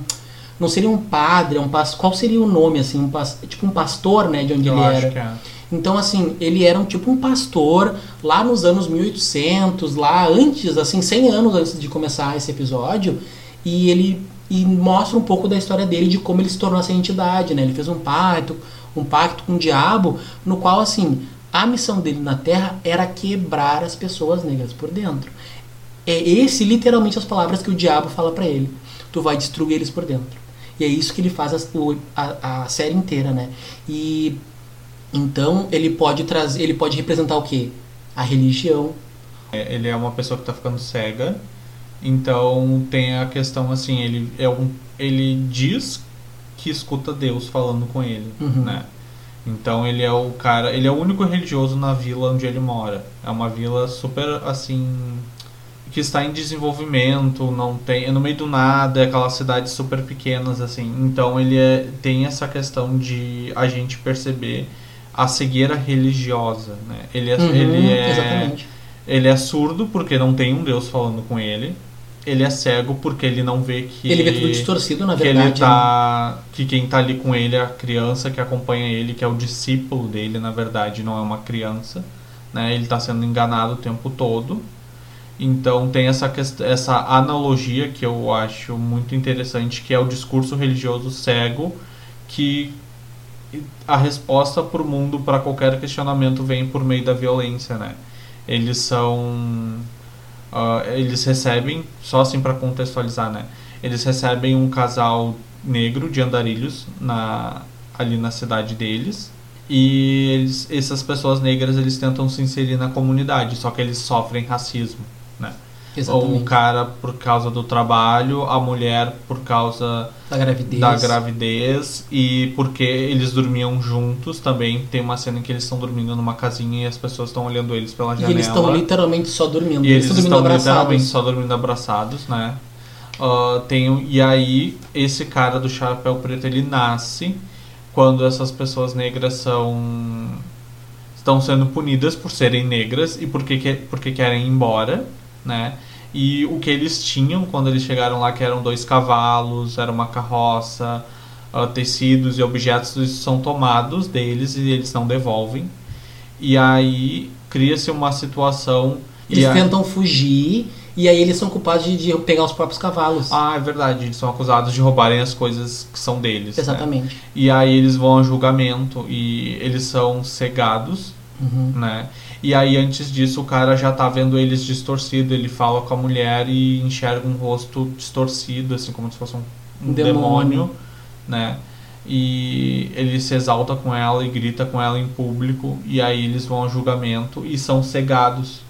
não seria um padre, é um pas, qual seria o nome assim, um pas, tipo um pastor, né, de onde Eu ele era. é. Então, assim, ele era um tipo um pastor lá nos anos 1800, lá antes, assim, 100 anos antes de começar esse episódio, e ele e mostra um pouco da história dele, de como ele se tornou essa entidade, né? Ele fez um pacto, um pacto com o diabo, no qual, assim, a missão dele na Terra era quebrar as pessoas negras por dentro. É esse, literalmente, as palavras que o diabo fala pra ele. Tu vai destruir eles por dentro. E é isso que ele faz o- a, a série inteira, né? E então ele pode trazer, ele pode representar o quê? A religião. É, Ele é uma pessoa que tá ficando cega. Então tem a questão assim, ele é um ele diz que escuta Deus falando com ele, Uhum. né? Então ele é o cara, ele é o único religioso na vila onde ele mora. É uma vila super assim que está em desenvolvimento, não tem, é no meio do nada, é aquelas cidades super pequenas assim. Então ele é, tem essa questão de a gente perceber a cegueira religiosa, né? Ele é, Uhum, ele é Exatamente. ele é surdo porque não tem um Deus falando com ele. Ele é cego porque ele não vê que Ele vê tudo distorcido, na que verdade. né? ele tá que quem tá ali com ele é a criança que acompanha ele, que é o discípulo dele, na verdade, não é uma criança, né? Ele tá sendo enganado o tempo todo. Então tem essa essa analogia que eu acho muito interessante, que é o discurso religioso cego que a resposta para o mundo para qualquer questionamento vem por meio da violência, né? Eles são ah, eles recebem só assim para contextualizar, né? Eles recebem um casal negro de andarilhos na ali na cidade deles e eles, essas pessoas negras eles tentam se inserir na comunidade, só que eles sofrem racismo, Exatamente. O cara por causa do trabalho, a mulher por causa Da gravidez. da gravidez e porque eles dormiam juntos também. Tem uma cena em que eles estão dormindo numa casinha e as pessoas estão olhando eles pela E janela. eles estão literalmente só dormindo. E eles estão dormindo estão abraçados. literalmente só dormindo abraçados, né? Ah, tem, e aí, esse cara do chapéu preto, ele nasce quando essas pessoas negras são estão sendo punidas por serem negras e porque, que- porque querem ir embora, né? E o que eles tinham quando eles chegaram lá, que eram dois cavalos, era uma carroça, ah, tecidos e objetos, são tomados deles e eles não devolvem. E aí cria-se uma situação. Eles e a- tentam fugir e aí eles são culpados de, de pegar os próprios cavalos. Ah, é verdade, eles são acusados de roubarem as coisas que são deles. né? Exatamente. E aí eles vão a julgamento e eles são cegados, Uhum. né? E aí antes disso o cara já tá vendo eles distorcido, ele fala com a mulher e enxerga um rosto distorcido, assim como se fosse um, um demônio. demônio. né? E ele se exalta com ela e grita com ela em público e aí eles vão a julgamento e são cegados.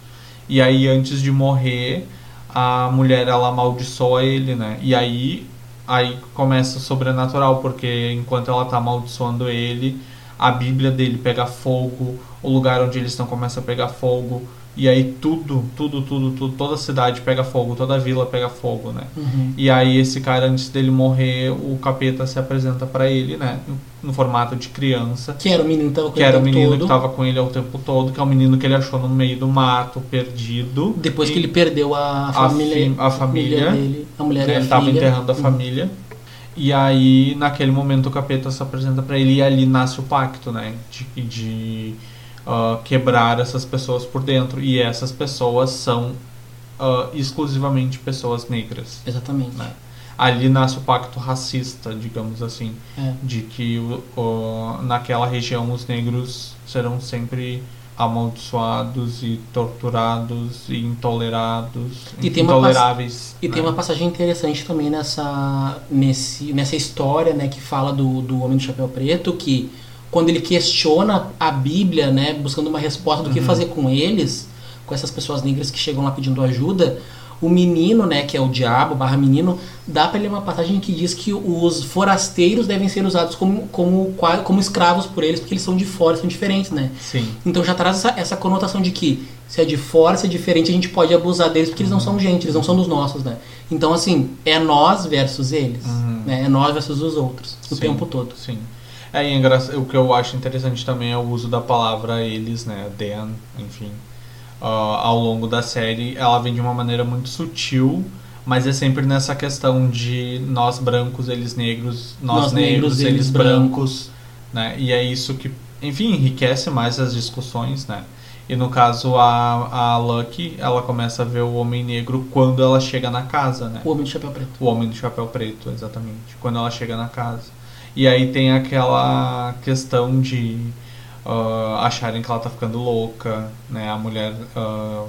E aí antes de morrer, a mulher ela amaldiçoa ele, né? E aí aí começa o sobrenatural, porque enquanto ela tá amaldiçoando ele, a Bíblia dele pega fogo, o lugar onde eles estão começa a pegar fogo, e aí tudo, tudo, tudo, tudo, toda a cidade pega fogo, toda a vila pega fogo, né? Uhum. E aí esse cara antes dele morrer, o capeta se apresenta pra ele, né, no, no formato de criança, Que era o menino que tava com que era o menino todo. que tava com ele o tempo todo, que é o menino que ele achou no meio do mato, perdido. Depois que ele perdeu a família, fi- a família, dele, a mulher e a ele tava filha. enterrando a Uhum. família. E aí, naquele momento, o capeta se apresenta pra ele e ali nasce o pacto, né? De, de ah, quebrar essas pessoas por dentro. E essas pessoas são ah, exclusivamente pessoas negras. Exatamente. né? Ali nasce o pacto racista, digamos assim, É. de que naquela região os negros serão sempre amaldiçoados e torturados e intolerados, E intoleráveis. E né? tem uma passagem interessante também nessa, nesse, nessa história, né, que fala do, do Homem do Chapéu Preto, que quando ele questiona a Bíblia, né, buscando uma resposta do que Uhum. fazer com eles, com essas pessoas negras que chegam lá pedindo ajuda, o menino, né, que é o diabo, barra menino, dá pra ele uma passagem que diz que os forasteiros devem ser usados como, como, como escravos por eles, porque eles são de fora, são diferentes, né? Sim. Então já traz essa, essa conotação de que Se é de fora, se é diferente, a gente pode abusar deles porque eles não são gente, eles não são dos nossos, né? Então, assim, é nós versus eles, Uhum. né? É nós versus os outros, o Sim. tempo todo. Sim. É, é engra- o que eu acho interessante também é o uso da palavra eles, né? Dan, enfim. Ah, ao longo da série, ela vem de uma maneira muito sutil, mas é sempre nessa questão de nós brancos, eles negros, nós, Nós negros, negros, eles, eles brancos, né? E é isso que, enfim, enriquece mais as discussões, né? E no caso, a, a Lucky, ela começa a ver o homem negro quando ela chega na casa, né? O Homem de Chapéu Preto. O Homem do Chapéu Preto, exatamente. Quando ela chega na casa. E aí tem aquela questão de ah, acharem que ela tá ficando louca, né? A mulher ah,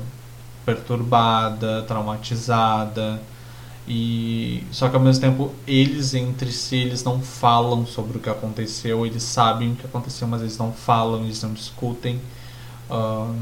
perturbada, traumatizada. E só que ao mesmo tempo eles entre si eles não falam sobre o que aconteceu, eles sabem o que aconteceu, mas eles não falam, eles não discutem. Ah,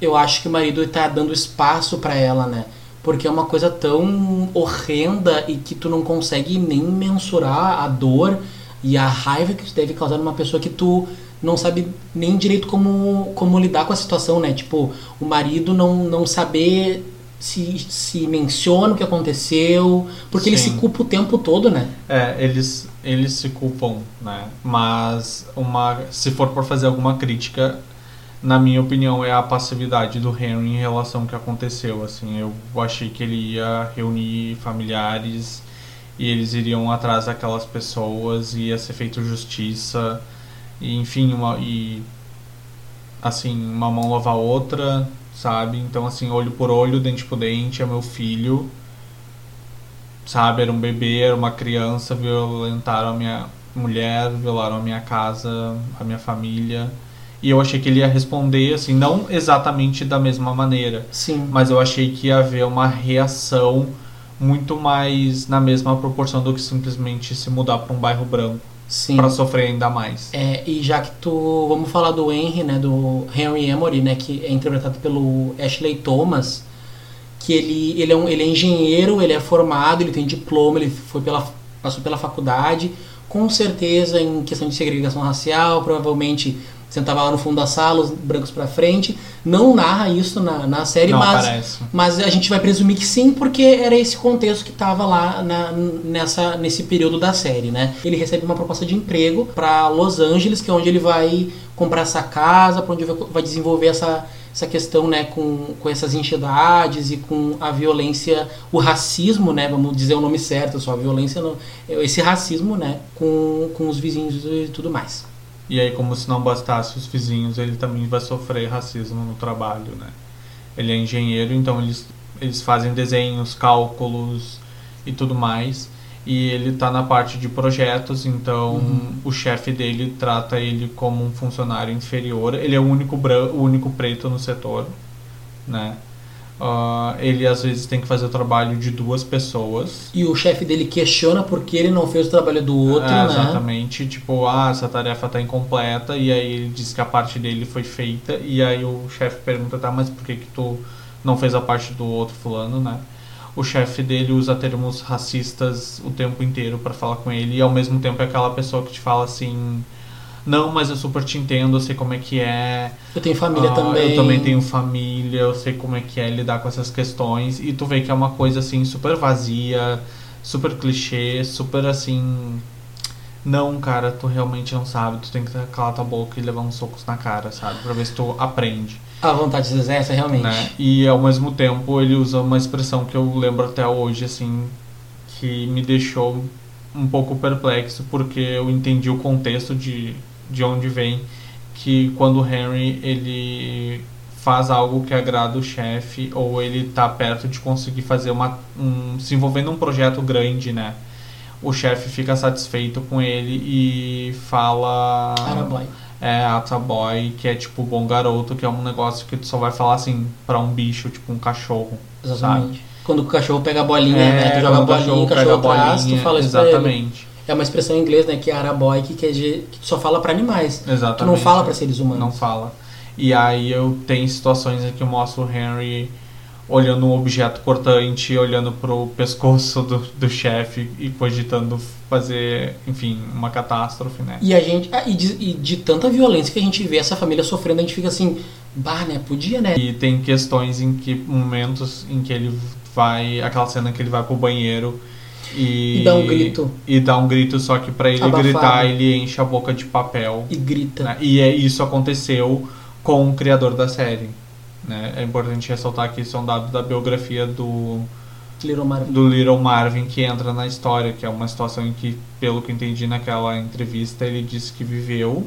Eu acho que o marido tá dando espaço pra ela, né? Porque é uma coisa tão horrenda e que tu não consegue nem mensurar a dor e a raiva que isso deve causar numa pessoa que tu não sabe nem direito como, como lidar com a situação, né? Tipo, o marido não, não saber se, se menciona o que aconteceu, porque ele Sim. se culpa o tempo todo, né? É, eles, eles se culpam, né? Mas uma, se for por fazer alguma crítica, na minha opinião, é a passividade do Henry em relação ao que aconteceu. Assim, eu achei que ele ia reunir familiares e eles iriam atrás daquelas pessoas e ia ser feito justiça. E enfim uma e assim uma mão lava a outra sabe? Então assim olho por olho dente por dente é meu filho. Sabe? Era um bebê era uma criança violentaram a minha mulher violaram a minha casa a minha família. E eu achei que ele ia responder assim não exatamente da mesma maneira. Sim. mas eu achei que ia haver uma reação muito mais na mesma proporção do que simplesmente se mudar para um bairro branco Sim. para sofrer ainda mais. É, e já que tu. Vamos falar do Henry, né? Do Henry Emory, né? Que é interpretado pelo Ashley Thomas. Que ele, ele, é um, ele é engenheiro, ele é formado, ele tem diploma, ele foi pela, passou pela faculdade. Com certeza, em questão de segregação racial, provavelmente sentava lá no fundo da sala, os brancos pra frente. Não narra isso na, na série, Não mas. Mas a gente vai presumir que sim, porque era esse contexto que estava lá na- nessa, nesse período da série, né? Ele recebe uma proposta de emprego para Los Angeles, que é onde ele vai comprar essa casa, para onde vai, vai desenvolver essa, essa questão, né, com, com essas entidades e com a violência, o racismo, né, vamos dizer o nome certo, só a violência, não, esse racismo, né, com, com os vizinhos e tudo mais. E aí, como se não bastasse os vizinhos, ele também vai sofrer racismo no trabalho, né? Ele é engenheiro, então eles, eles fazem desenhos, cálculos e tudo mais. E ele tá na parte de projetos, então Uhum. o chefe dele trata ele como um funcionário inferior. Ele é o único, bran o único preto no setor, né? Ah, ele às vezes tem que fazer o trabalho de duas pessoas. E o chefe dele questiona porque ele não fez o trabalho do outro, É, né? Exatamente, tipo, ah, essa tarefa tá incompleta, e aí ele diz que a parte dele foi feita, e aí o chefe pergunta, tá, mas por que que tu não fez a parte do outro fulano, né? O chefe dele usa termos racistas o tempo inteiro pra falar com ele, e ao mesmo tempo é aquela pessoa que te fala assim, não, mas eu super te entendo, eu sei como é que é, Eu tenho família ah, também. Eu também tenho família, eu sei como é que é lidar com essas questões. E tu vê que é uma coisa assim super vazia, super clichê, super assim. Não, cara, tu realmente não sabe, tu tem que calar tua boca e levar uns socos na cara, sabe? Pra ver se tu aprende. A vontade de exerce, realmente. Né? E ao mesmo tempo ele usa uma expressão que eu lembro até hoje, assim, que me deixou um pouco perplexo, porque eu entendi o contexto de, de onde vem, que quando o Henry ele faz algo que agrada o chefe, ou ele tá perto de conseguir fazer uma. Um, se envolver num projeto grande, né? O chefe fica satisfeito com ele e fala. Araboy. É, Ataboy, que é tipo bom garoto, que é um negócio que tu só vai falar assim pra um bicho, tipo um cachorro. Exatamente. Quando o cachorro pega a bolinha, É, né? Tu joga a quando o bolinha, o pega cachorro a traz, tu bolinha, fala isso. Exatamente. É uma expressão em inglês, né? Que é araboy, que quer dizer que só fala pra animais. Exatamente. Tu não fala pra seres humanos. Não fala. E aí eu tenho situações em que eu mostro o Henry olhando um objeto cortante, olhando pro pescoço do, do chefe e cogitando fazer, enfim, uma catástrofe, né? E a gente. ah, e, de, e de tanta violência que a gente vê essa família sofrendo, a gente fica assim, Bah, né? Podia, né? E tem questões em que. momentos em que ele vai. aquela cena que ele vai pro banheiro e, E dá um grito. E dá um grito, só que pra ele Abafado. gritar, ele enche a boca de papel. E grita. né? E é, isso aconteceu com o criador da série. Né? É importante ressaltar que isso é um dado da biografia do, Little Marvin. do Little Marvin que entra na história, que é uma situação em que, pelo que entendi naquela entrevista, ele disse que viveu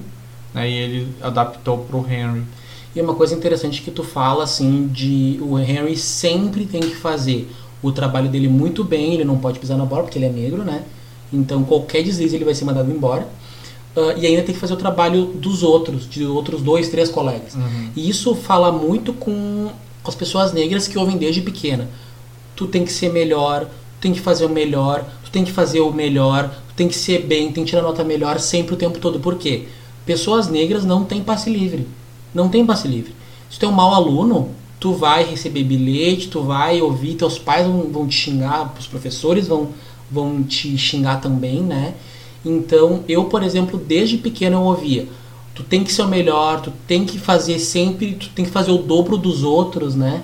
né? e ele adaptou pro Henry. E uma coisa interessante que tu fala, assim, de o Henry sempre tem que fazer o trabalho dele muito bem, ele não pode pisar na bola porque ele é negro, né? Então qualquer deslize ele vai ser mandado embora. Ah, e ainda tem que fazer o trabalho dos outros, de outros dois, três colegas. E isso fala muito com as pessoas negras que ouvem desde pequena. Tu tem que ser melhor, tu tem que fazer o melhor, tu tem que fazer o melhor, tu tem que ser bem, tem que tirar nota melhor sempre o tempo todo. Por quê? Pessoas negras não têm passe livre. Não tem passe livre. Se tu é um mau aluno, tu vai receber bilhete, tu vai ouvir, teus pais vão, vão te xingar, os professores vão, vão te xingar também, né? Então, eu, por exemplo, desde pequeno eu ouvia, tu tem que ser o melhor, tu tem que fazer sempre, tu tem que fazer o dobro dos outros, né?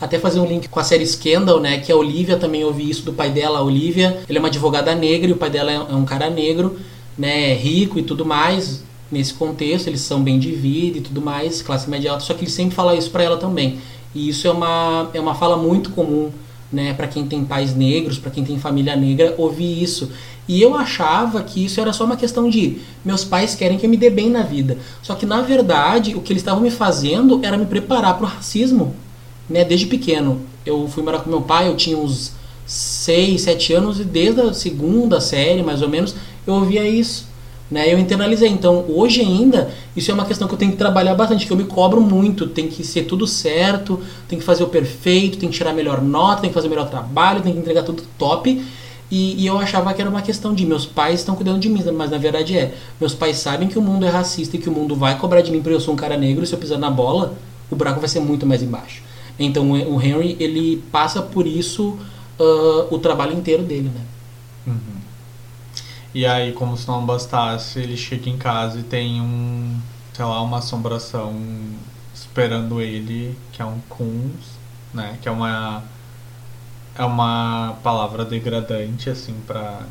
Até fazer um link com a série Scandal, né? Que a Olivia também ouvi isso do pai dela. A Olivia, ele é uma advogada negra e o pai dela é é um cara negro, né? Rico e tudo mais. Nesse contexto, eles são bem de vida e tudo mais, classe média alta. Só que ele sempre fala isso pra ela também. E isso é uma, é uma fala muito comum, né? Para quem tem pais negros, para quem tem família negra, ouvir isso. E eu achava que isso era só uma questão de meus pais querem que eu me dê bem na vida. Só que na verdade, o que eles estavam me fazendo era me preparar para o racismo, né? Desde pequeno. Eu fui morar com meu pai, eu tinha uns 6, 7 anos e desde a segunda série, mais ou menos, eu ouvia isso. Né, eu internalizei. Então, hoje ainda, isso é uma questão que eu tenho que trabalhar bastante, que eu me cobro muito. Tem que ser tudo certo, tem que fazer o perfeito, tem que tirar a melhor nota, tem que fazer o melhor trabalho, tem que entregar tudo top. E, e eu achava que era uma questão de meus pais estão cuidando de mim, mas na verdade é. Meus pais sabem que o mundo é racista e que o mundo vai cobrar de mim porque eu sou um cara negro e se eu pisar na bola, o buraco vai ser muito mais embaixo. Então o Henry, ele passa por isso ah, o trabalho inteiro dele, né? Uhum. E aí, como se não bastasse, ele chega em casa e tem um, sei lá, uma assombração esperando ele, que é um Kunz, né? Que é uma é uma palavra degradante assim para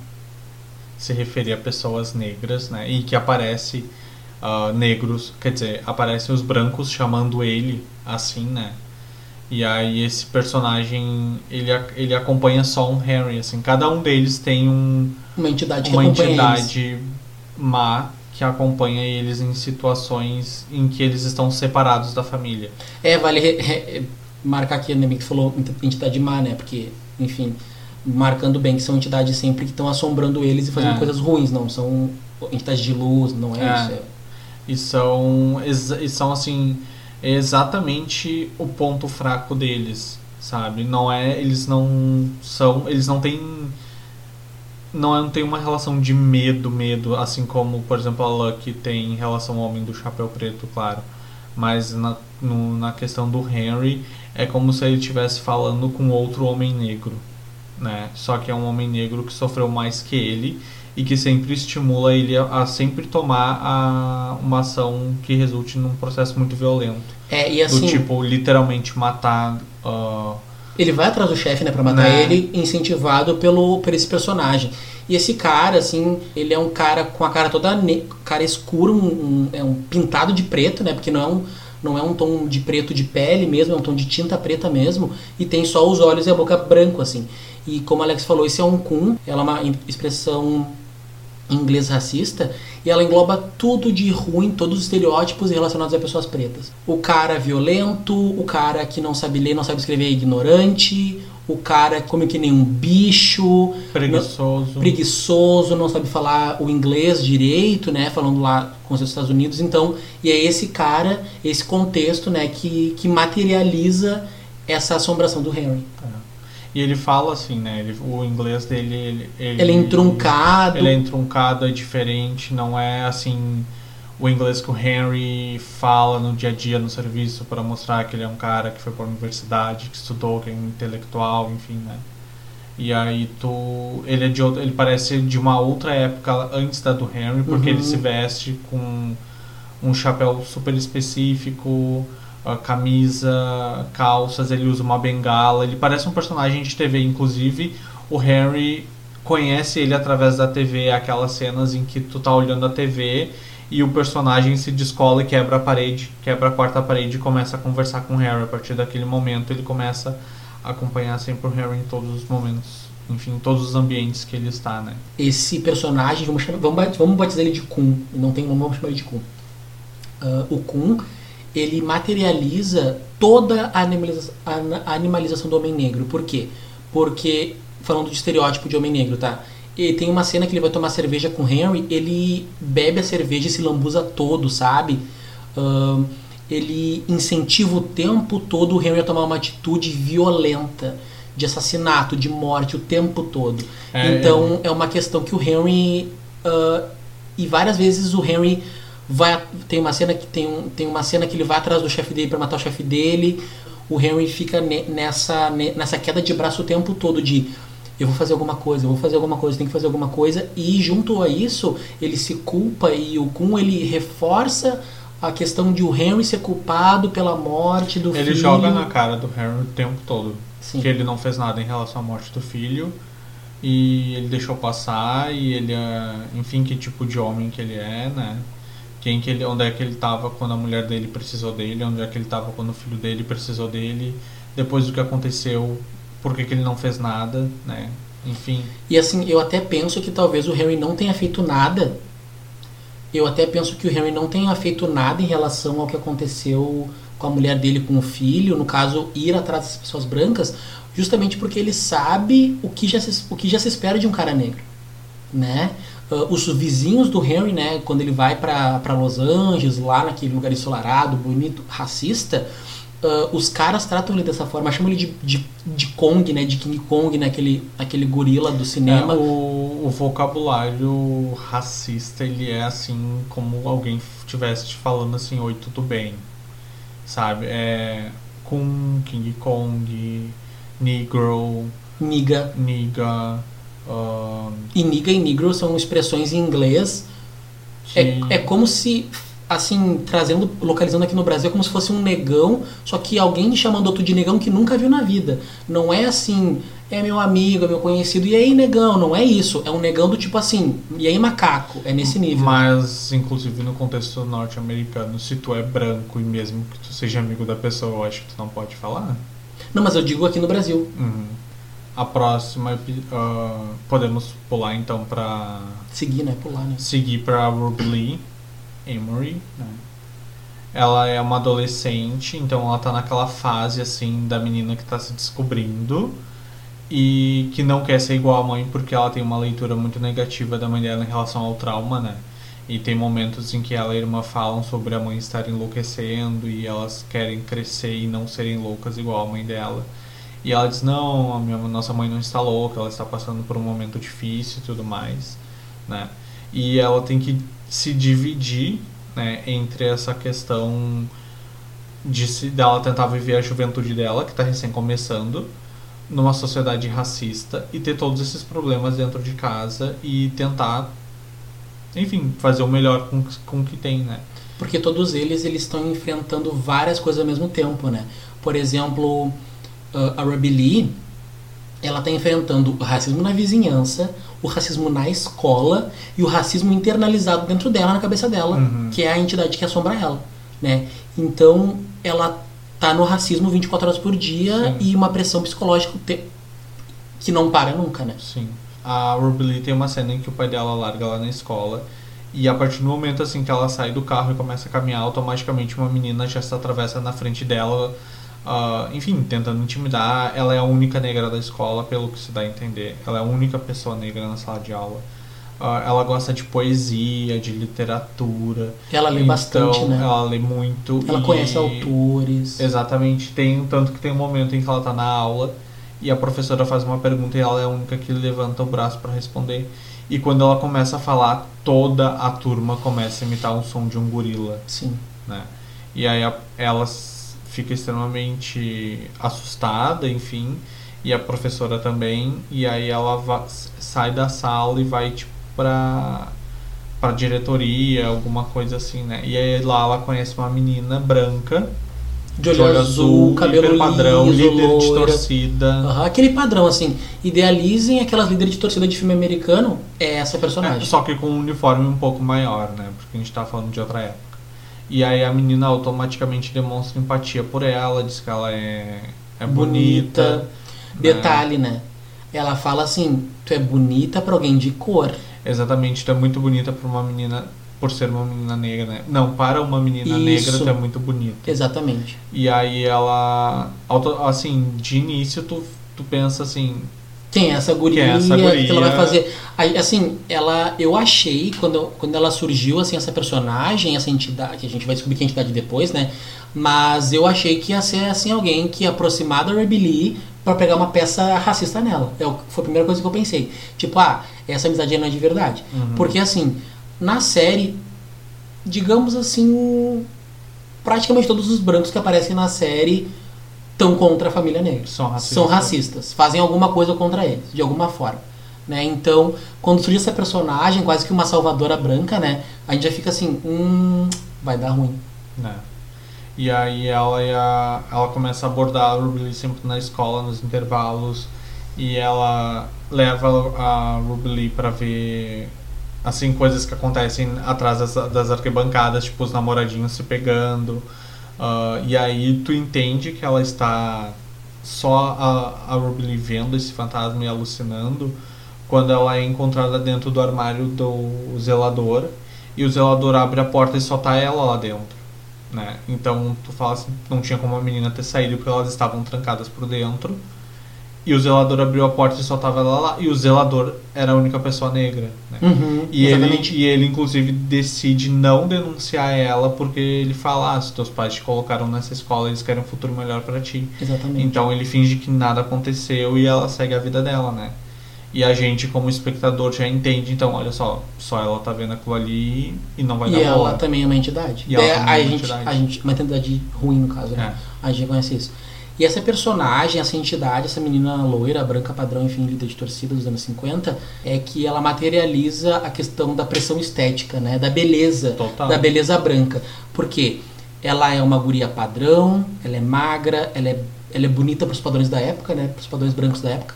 se referir a pessoas negras, né? E que aparece ah, negros, quer dizer, aparecem os brancos chamando ele assim, né? E aí esse personagem ele, ele acompanha só um Henry, assim, cada um deles tem um Uma entidade que uma eles. entidade má que acompanha eles em situações em que eles estão separados da família. É, vale re- re- marcar aqui, né, que tu falou entidade má, né? Porque, enfim, marcando bem que são entidades sempre que estão assombrando eles e fazendo É. coisas ruins, não são entidades de luz, não é, É. isso. É. E são, e são assim, exatamente o ponto fraco deles, sabe? Não é, eles não são, eles não têm não tem uma relação de medo, medo, assim como, por exemplo, a Lucky tem em relação ao Homem do Chapéu Preto, claro. Mas na, no- na questão do Henry, é como se ele estivesse falando com outro homem negro, né? Só que é um homem negro que sofreu mais que ele e que sempre estimula ele a, a sempre tomar a, uma ação que resulte num processo muito violento. É, e assim, do tipo, literalmente matar. ah, ele vai atrás do chefe, né, pra matar Né. ele, incentivado pelo, por esse personagem. E esse cara, assim, ele é um cara com a cara toda cara escuro, um, um- é um pintado de preto, né, porque não é um não é um tom de preto de pele mesmo, é um tom de tinta preta mesmo, e tem só os olhos e a boca branco, assim. E como Alex falou, esse é um kun, ela é uma expressão inglês racista, e ela engloba tudo de ruim, todos os estereótipos relacionados a pessoas pretas. O cara violento, o cara que não sabe ler, não sabe escrever é ignorante, o cara come que nem um bicho, preguiçoso. preguiçoso, não sabe falar o inglês direito, né, falando lá com os Estados Unidos. Então, e é esse cara, esse contexto, né, que, que materializa essa assombração do Henry. E ele fala assim, né? Ele, o inglês dele. Ele, ele, Ele é entruncado. Ele é entruncado, é diferente, não é assim. O inglês que o Henry fala no dia a dia no serviço para mostrar que ele é um cara que foi para a universidade, que estudou, que é intelectual, enfim, né? E aí tu. Ele é de outro, ele parece de uma outra época antes da do Henry, porque Uhum. ele se veste com um chapéu super específico, camisa, calças, ele usa uma bengala, ele parece um personagem de TV, inclusive o Harry conhece ele através da TV, aquelas cenas em que tu tá olhando a TV e o personagem se descola e quebra a parede, quebra a quarta parede e começa a conversar com o Harry. A partir daquele momento ele começa a acompanhar sempre o Harry em todos os momentos, enfim, em todos os ambientes que ele está, né? Esse personagem, vamos, chamar, vamos, vamos batizar ele de Kun, não tem nome, vamos chamar ele de Kun. Uh, o Kun, ele materializa toda a, animaliza a animalização do homem negro. Por quê? Porque, falando de estereótipo de homem negro, tá? E tem uma cena que ele vai tomar cerveja com Henry, ele bebe a cerveja e se lambuza todo, sabe? Uh, ele incentiva o tempo todo o Henry a tomar uma atitude violenta, de assassinato, de morte, o tempo todo. É, então é. é. uma questão que o Henry. Uh, e várias vezes o Henry vai. Tem uma cena que, tem um, tem uma cena que ele vai atrás do chefe dele para matar o chefe dele. O Henry fica ne, nessa, ne, nessa queda de braço o tempo todo de eu vou fazer alguma coisa, eu vou fazer alguma coisa, tem que fazer alguma coisa. E junto a isso, ele se culpa e o Kun ele reforça a questão de o Henry ser culpado pela morte do ele filho. Ele joga na cara do Henry o tempo todo. Sim. Que ele não fez nada em relação à morte do filho. E ele deixou passar e ele é, enfim, que tipo de homem que ele é, né? Quem que ele, onde é que ele estava quando a mulher dele precisou dele, onde é que ele estava quando o filho dele precisou dele, depois do que aconteceu, por que, ele não fez nada, né? Enfim. E assim, eu até penso que talvez o Henry não tenha feito nada. Eu até penso que o Henry não tenha feito nada em relação ao que aconteceu com a mulher dele, com o filho, no caso, ir atrás das pessoas brancas, justamente porque ele sabe o que já se, o que já se espera de um cara negro, né? Uh, os vizinhos do Henry, né, quando ele vai para Los Angeles, lá naquele lugar ensolarado, bonito, racista, uh, os caras tratam ele dessa forma, chamam ele de, de, de Kong, né, de King Kong, né, aquele, aquele gorila do cinema. É, o, o vocabulário racista, ele é assim como alguém estivesse te falando assim, oi, tudo bem, sabe? É com King Kong, Negro, Niga. Niga. Um... E Niga e Negro são expressões em inglês. É, é como se assim, trazendo, localizando aqui no Brasil, é como se fosse um negão, só que alguém chamando outro de negão que nunca viu na vida. Não é assim, é meu amigo, é meu conhecido, e aí negão, não é isso. É um negão do tipo assim, e aí macaco, é nesse nível. Mas, inclusive no contexto norte-americano, se tu é branco e mesmo que tu seja amigo da pessoa, eu acho que tu não pode falar. Não, mas eu digo aqui no Brasil. Uhum. A próxima, uh, podemos pular então pra... Seguir, né? Pular, né? Seguir pra Ruby Lee Emory, né? Ela é uma adolescente, então ela tá naquela fase assim da menina que tá se descobrindo e que não quer ser igual à mãe porque ela tem uma leitura muito negativa da mãe dela em relação ao trauma, né? E tem momentos em que ela e a irmã falam sobre a mãe estar enlouquecendo e elas querem crescer e não serem loucas igual a mãe dela. E ela diz: Não, a minha, nossa mãe não está louca, ela está passando por um momento difícil e tudo mais, né? E ela tem que se dividir né, entre essa questão de se, dela tentar viver a juventude dela, que está recém começando, numa sociedade racista e ter todos esses problemas dentro de casa e tentar, enfim, fazer o melhor com, com o que tem, né? Porque todos eles eles estão enfrentando várias coisas ao mesmo tempo, né? Por exemplo, a Ruby Lee, ela está enfrentando o racismo na vizinhança, o racismo na escola e o racismo internalizado dentro dela, na cabeça dela, uhum. que é a entidade que assombra ela, né? Então, ela tá no racismo 24 horas por dia Sim. e uma pressão psicológica que não para nunca, né? Sim. A Ruby Lee tem uma cena em que o pai dela larga ela na escola e a partir do momento assim que ela sai do carro e começa a caminhar, automaticamente uma menina já se atravessa na frente dela Uh, enfim, tentando intimidar. Ela é a única negra da escola, pelo que se dá a entender. Ela é a única pessoa negra na sala de aula. Uh, ela gosta de poesia, de literatura. Ela lê então, bastante, né? Ela lê muito. Ela e... conhece autores. Exatamente. Tem tanto que tem um momento em que ela está na aula e a professora faz uma pergunta e ela é a única que levanta o braço para responder. E quando ela começa a falar, toda a turma começa a imitar um som de um gorila. Sim. Né? E aí a, elas fica extremamente assustada, enfim, e a professora também, e aí ela sai da sala e vai tipo pra para diretoria, alguma coisa assim, né? E aí lá ela conhece uma menina branca de olho, azul, cabelo hiper padrão, liso, líder de loira. torcida. Aham, aquele padrão, assim, idealizem aquelas líderes de torcida de filme americano, é essa É, personagem. só que com um uniforme um pouco maior, né? Porque a gente tá falando de outra época. E aí a menina automaticamente demonstra empatia por ela, diz que ela é, é bonita. né? Detalhe, né? Ela fala assim, tu é bonita pra alguém de cor. Exatamente, tu é muito bonita pra uma menina, por ser uma menina negra, né? Não, para uma menina Isso. negra tu é muito bonita. Exatamente. E aí ela, assim, de início tu, tu pensa assim, Quem é essa guria? Quem é essa O que ela guria? vai fazer? Aí, assim, ela, eu achei, quando, quando ela surgiu, assim, essa personagem, essa entidade, que a gente vai descobrir que é entidade depois, né? Mas eu achei que ia ser, assim, alguém que ia aproximar da Ruby Lee pra pegar uma peça racista nela. É, o- foi a primeira coisa que eu pensei. Tipo, ah, essa amizade não é de verdade. Uhum. Porque, assim, na série, digamos assim, praticamente todos os brancos que aparecem na série estão contra a família negra. São racistas. São racistas. Fazem alguma coisa contra eles, de alguma forma. Né? Então, quando surge essa personagem, quase que uma salvadora branca, né? A gente já fica assim, hum, vai dar ruim. né? E aí ela, ia, ela começa a abordar a Ruby Lee sempre na escola, nos intervalos. E ela leva a Ruby Lee pra ver assim coisas que acontecem atrás das, das arquibancadas, tipo os namoradinhos se pegando. Ah, e aí tu entende que ela está só a, a Ruby vendo esse fantasma e alucinando quando ela é encontrada dentro do armário do zelador e o zelador abre a porta e só tá ela lá dentro. Né? Então tu fala assim, não tinha como a menina ter saído porque elas estavam trancadas por dentro. E o zelador abriu a porta e só tava ela lá. E o zelador era a única pessoa negra. Né? Uhum, E ele, e ele, inclusive, decide não denunciar ela porque ele fala: ah, se teus pais te colocaram nessa escola, eles querem um futuro melhor pra ti. Exatamente. Então ele finge que nada aconteceu e ela segue a vida dela, né? E a gente, como espectador, já entende: então, olha só, só ela tá vendo aquilo ali e não vai e dar ela bola. também é uma entidade. E ela É, também é a uma gente, entidade. a gente, uma entidade ruim, no caso, né? É. A gente reconhece isso. E essa personagem, essa entidade, essa menina loira, branca padrão, enfim, líder de torcida dos anos 50, é que ela materializa a questão da pressão estética, né? Da beleza. Total. Da beleza branca. Porque ela é uma guria padrão, ela é magra, ela é, ela é bonita para os padrões da época, né? Para os padrões brancos da época.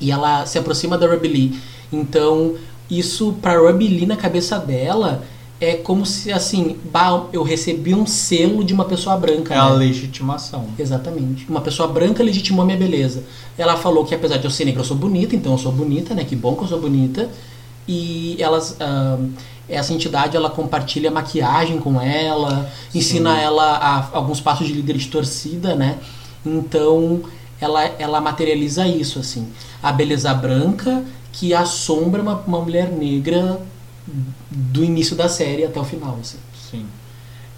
E ela se aproxima da Ruby Lee. Então, isso pra Ruby Lee na cabeça dela é como se assim, bah, eu recebi um selo de uma pessoa branca. É a né? legitimação. Exatamente. Uma pessoa branca legitimou a minha beleza. Ela falou que apesar de eu ser negra, eu sou bonita, então eu sou bonita, né? Que bom que eu sou bonita. E elas. ah, essa entidade ela compartilha maquiagem com ela, ensina ela a, alguns passos de líder de torcida, né? Então ela, ela materializa isso, assim. A beleza branca que assombra uma, uma mulher negra do início da série até o final, assim. Sim.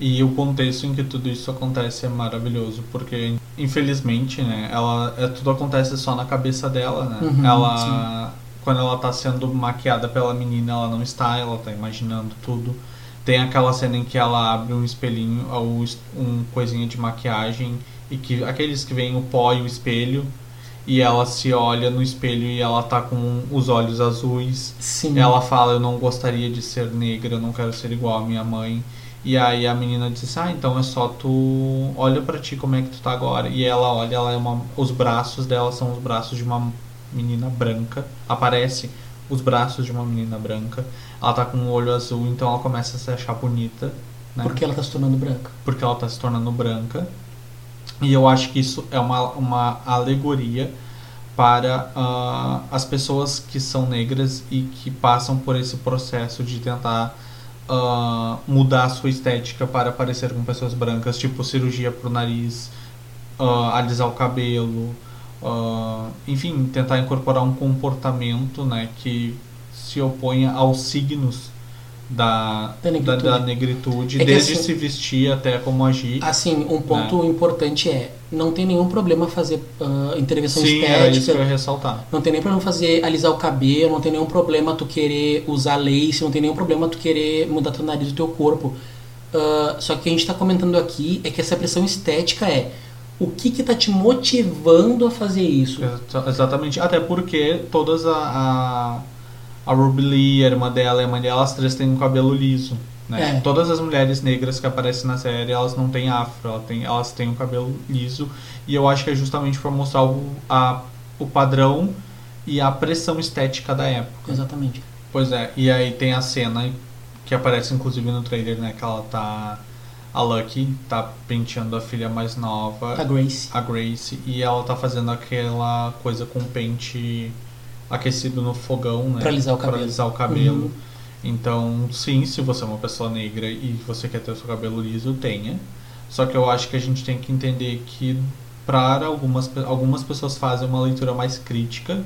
E o contexto em que tudo isso acontece é maravilhoso, porque infelizmente, né, ela é, tudo acontece só na cabeça dela, né? Uhum, ela quando ela tá sendo maquiada pela menina, ela não está, ela tá imaginando tudo. Tem aquela cena em que ela abre um espelhinho, ou um coisinha de maquiagem e que aqueles que vem o pó e o espelho e ela se olha no espelho e ela tá com os olhos azuis. Sim. Ela fala, eu não gostaria de ser negra, eu não quero ser igual a minha mãe. E aí a menina diz, ah, então é só tu olha pra ti como é que tu tá agora. E ela olha, ela é uma, os braços dela são os braços de uma menina branca. Aparece os braços de uma menina branca. Ela tá com o olho azul, então ela começa a se achar bonita, né? Porque ela tá se tornando branca. porque ela está se tornando branca. E eu acho que isso é uma, uma alegoria para ah, as pessoas que são negras e que passam por esse processo de tentar ah, mudar a sua estética para parecer com pessoas brancas, tipo cirurgia pro nariz, ah, alisar o cabelo, enfim, tentar incorporar um comportamento né, que se oponha aos signos da, Da da, negritude. da negritude, É desde assim- se vestir até como agir. Assim, um ponto importante é, não tem nenhum problema fazer ah, intervenção Sim, era isso que eu estética, ia ressaltar. não tem nem problema fazer alisar o cabelo, não tem nenhum problema tu querer usar lace, não tem nenhum problema tu querer mudar teu nariz do teu corpo. Ah, só que a gente está comentando aqui é que essa pressão estética é o que que tá te motivando a fazer isso? Exa- Exatamente. Até porque todas a, a, a Ruby Lee, a irmã dela e a mãe dela, as três têm um cabelo liso. Né? É. Todas as mulheres negras que aparecem na série, elas não têm afro, elas têm, elas têm um cabelo liso. E eu acho que é justamente para mostrar o, a, o padrão e a pressão estética da época. Exatamente. Pois é, e aí tem a cena que aparece inclusive no trailer, né? Que ela tá. A Lucky tá penteando a filha mais nova, A Grace. a Grace, e ela tá fazendo aquela coisa com pente aquecido no fogão, né? Pra alisar o cabelo. Pra alisar o cabelo. Uhum. Então, sim, se você é uma pessoa negra e você quer ter o seu cabelo liso, tenha. Só que eu acho que a gente tem que entender que para algumas, algumas pessoas fazem uma leitura mais crítica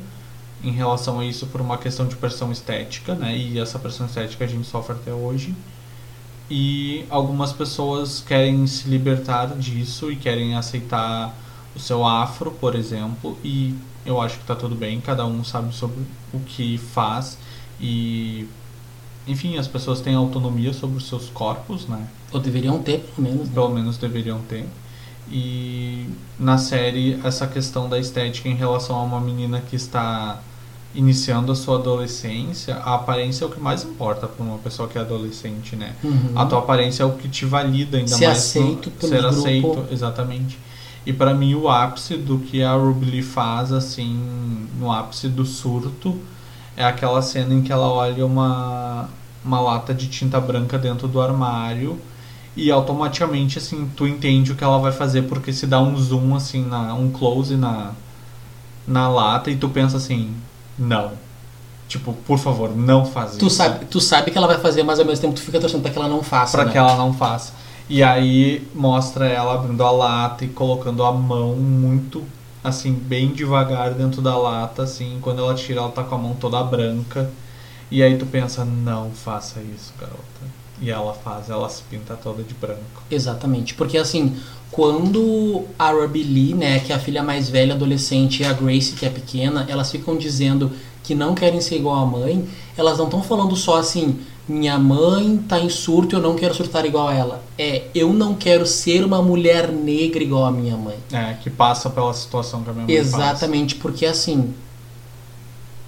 em relação a isso por uma questão de pressão estética, né? E essa pressão estética a gente sofre até hoje. E algumas pessoas querem se libertar disso e querem aceitar o seu afro, por exemplo, e eu acho que tá tudo bem, cada um sabe sobre o que faz e enfim, as pessoas têm autonomia sobre os seus corpos, né? Ou deveriam ter, pelo menos. Né? Pelo menos deveriam ter. E na série, essa questão da estética em relação a uma menina que está iniciando a sua adolescência, a aparência é o que mais importa para uma pessoa que é adolescente, né? Uhum. A tua aparência é o que te valida ainda Ser mais. aceito no, pelo ser grupo. aceito, exatamente. E para mim o ápice do que a Ruby Lee faz, assim, no ápice do surto, é aquela cena em que ela olha uma, uma lata de tinta branca dentro do armário e automaticamente, assim, tu entende o que ela vai fazer porque se dá um zoom, assim, na, um close na, na lata e tu pensa assim, não. Tipo, por favor, não faz Tu isso sabe, tu sabe que ela vai fazer, mas ao mesmo tempo tu fica torcendo pra que ela não faça. Pra né? que ela não faça. E aí mostra ela abrindo a lata e colocando a mão muito assim, bem devagar dentro da lata, assim, quando ela tira, ela tá com a mão toda branca. E aí tu pensa, não faça isso, garota. E ela faz, ela se pinta toda de branco. Exatamente, porque assim, quando a Ruby Lee, né, que é a filha mais velha adolescente, e a Grace, que é pequena, elas ficam dizendo que não querem ser igual à mãe, elas não estão falando só assim, minha mãe tá em surto, eu não quero surtar igual a ela. É, eu não quero ser uma mulher negra igual a minha mãe. É, que passa pela situação que a minha mãe Exatamente, porque assim,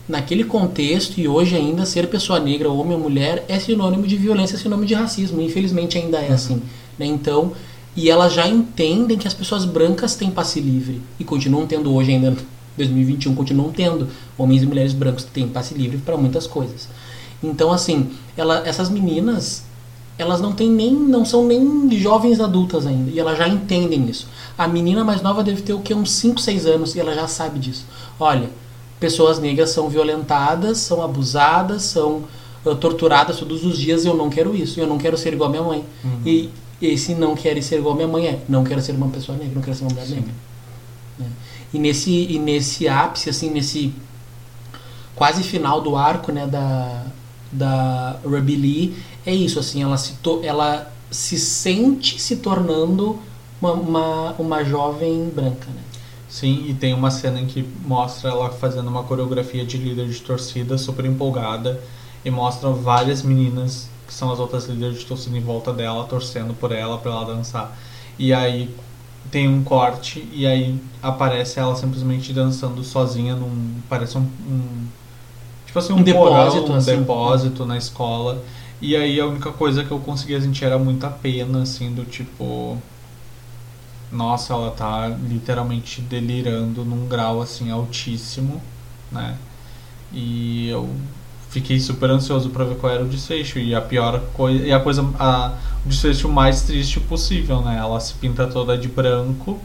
naquele contexto e hoje ainda ser pessoa negra, homem ou mulher, é sinônimo de violência, é sinônimo de racismo. Infelizmente ainda é Uhum. assim. Né? Então, e elas já entendem que as pessoas brancas têm passe livre e continuam tendo hoje ainda. 2021 continuam tendo homens e mulheres brancos que têm passe livre para muitas coisas. Então assim, ela, essas meninas elas não têm nem não são nem jovens adultas ainda e elas já entendem isso. A menina mais nova deve ter o que uns 5, 6 anos e ela já sabe disso. Olha, pessoas negras são violentadas, são abusadas, são uh, torturadas todos os dias eu não quero isso. Eu não quero ser igual a minha mãe. Uhum. E esse não querer ser igual a minha mãe é não quero ser uma pessoa negra, não quero ser uma mulher Sim. negra. né? E nesse e nesse ápice assim, nesse quase final do arco, né, da da Ruby Lee, é isso assim, ela se ela se sente se tornando uma, uma, uma jovem branca, né? Sim, e tem uma cena em que mostra ela fazendo uma coreografia de líder de torcida super empolgada e mostra várias meninas que são as outras líderes de torcida em volta dela, torcendo por ela para ela dançar. E aí tem um corte e aí aparece ela simplesmente dançando sozinha num parece um, um tipo assim um, Um porão, depósito, um assim. depósito na escola. E aí a única coisa que eu conseguia sentir era muita pena assim do tipo nossa, ela tá literalmente delirando num grau assim altíssimo, né? E eu fiquei super ansioso para ver qual era o desfecho e a pior coisa e a coisa a, o desfecho mais triste possível, né? Ela se pinta toda de branco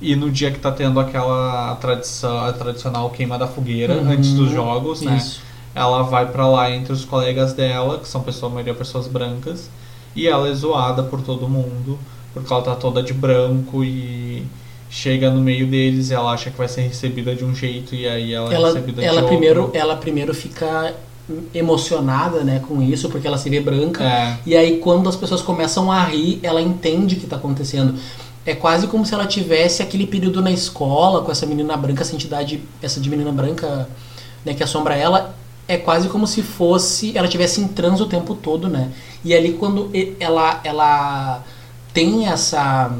e no dia que tá tendo aquela tradição, a tradicional queima da fogueira Uhum. antes dos jogos, né? Ela vai pra lá entre os colegas dela, que são pessoas, a maioria pessoas brancas, e ela é zoada por todo mundo, porque ela tá toda de branco e chega no meio deles e ela acha que vai ser recebida de um jeito e aí ela, é ela, recebida ela de primeiro outro. ela primeiro fica emocionada né com isso porque ela se vê branca. É, e aí quando as pessoas começam a rir ela entende o que está acontecendo. É quase como se ela tivesse aquele período na escola com essa menina branca essa entidade essa de menina branca né que assombra ela é quase como se fosse ela tivesse em transe o tempo todo né e ali quando ela ela tem essa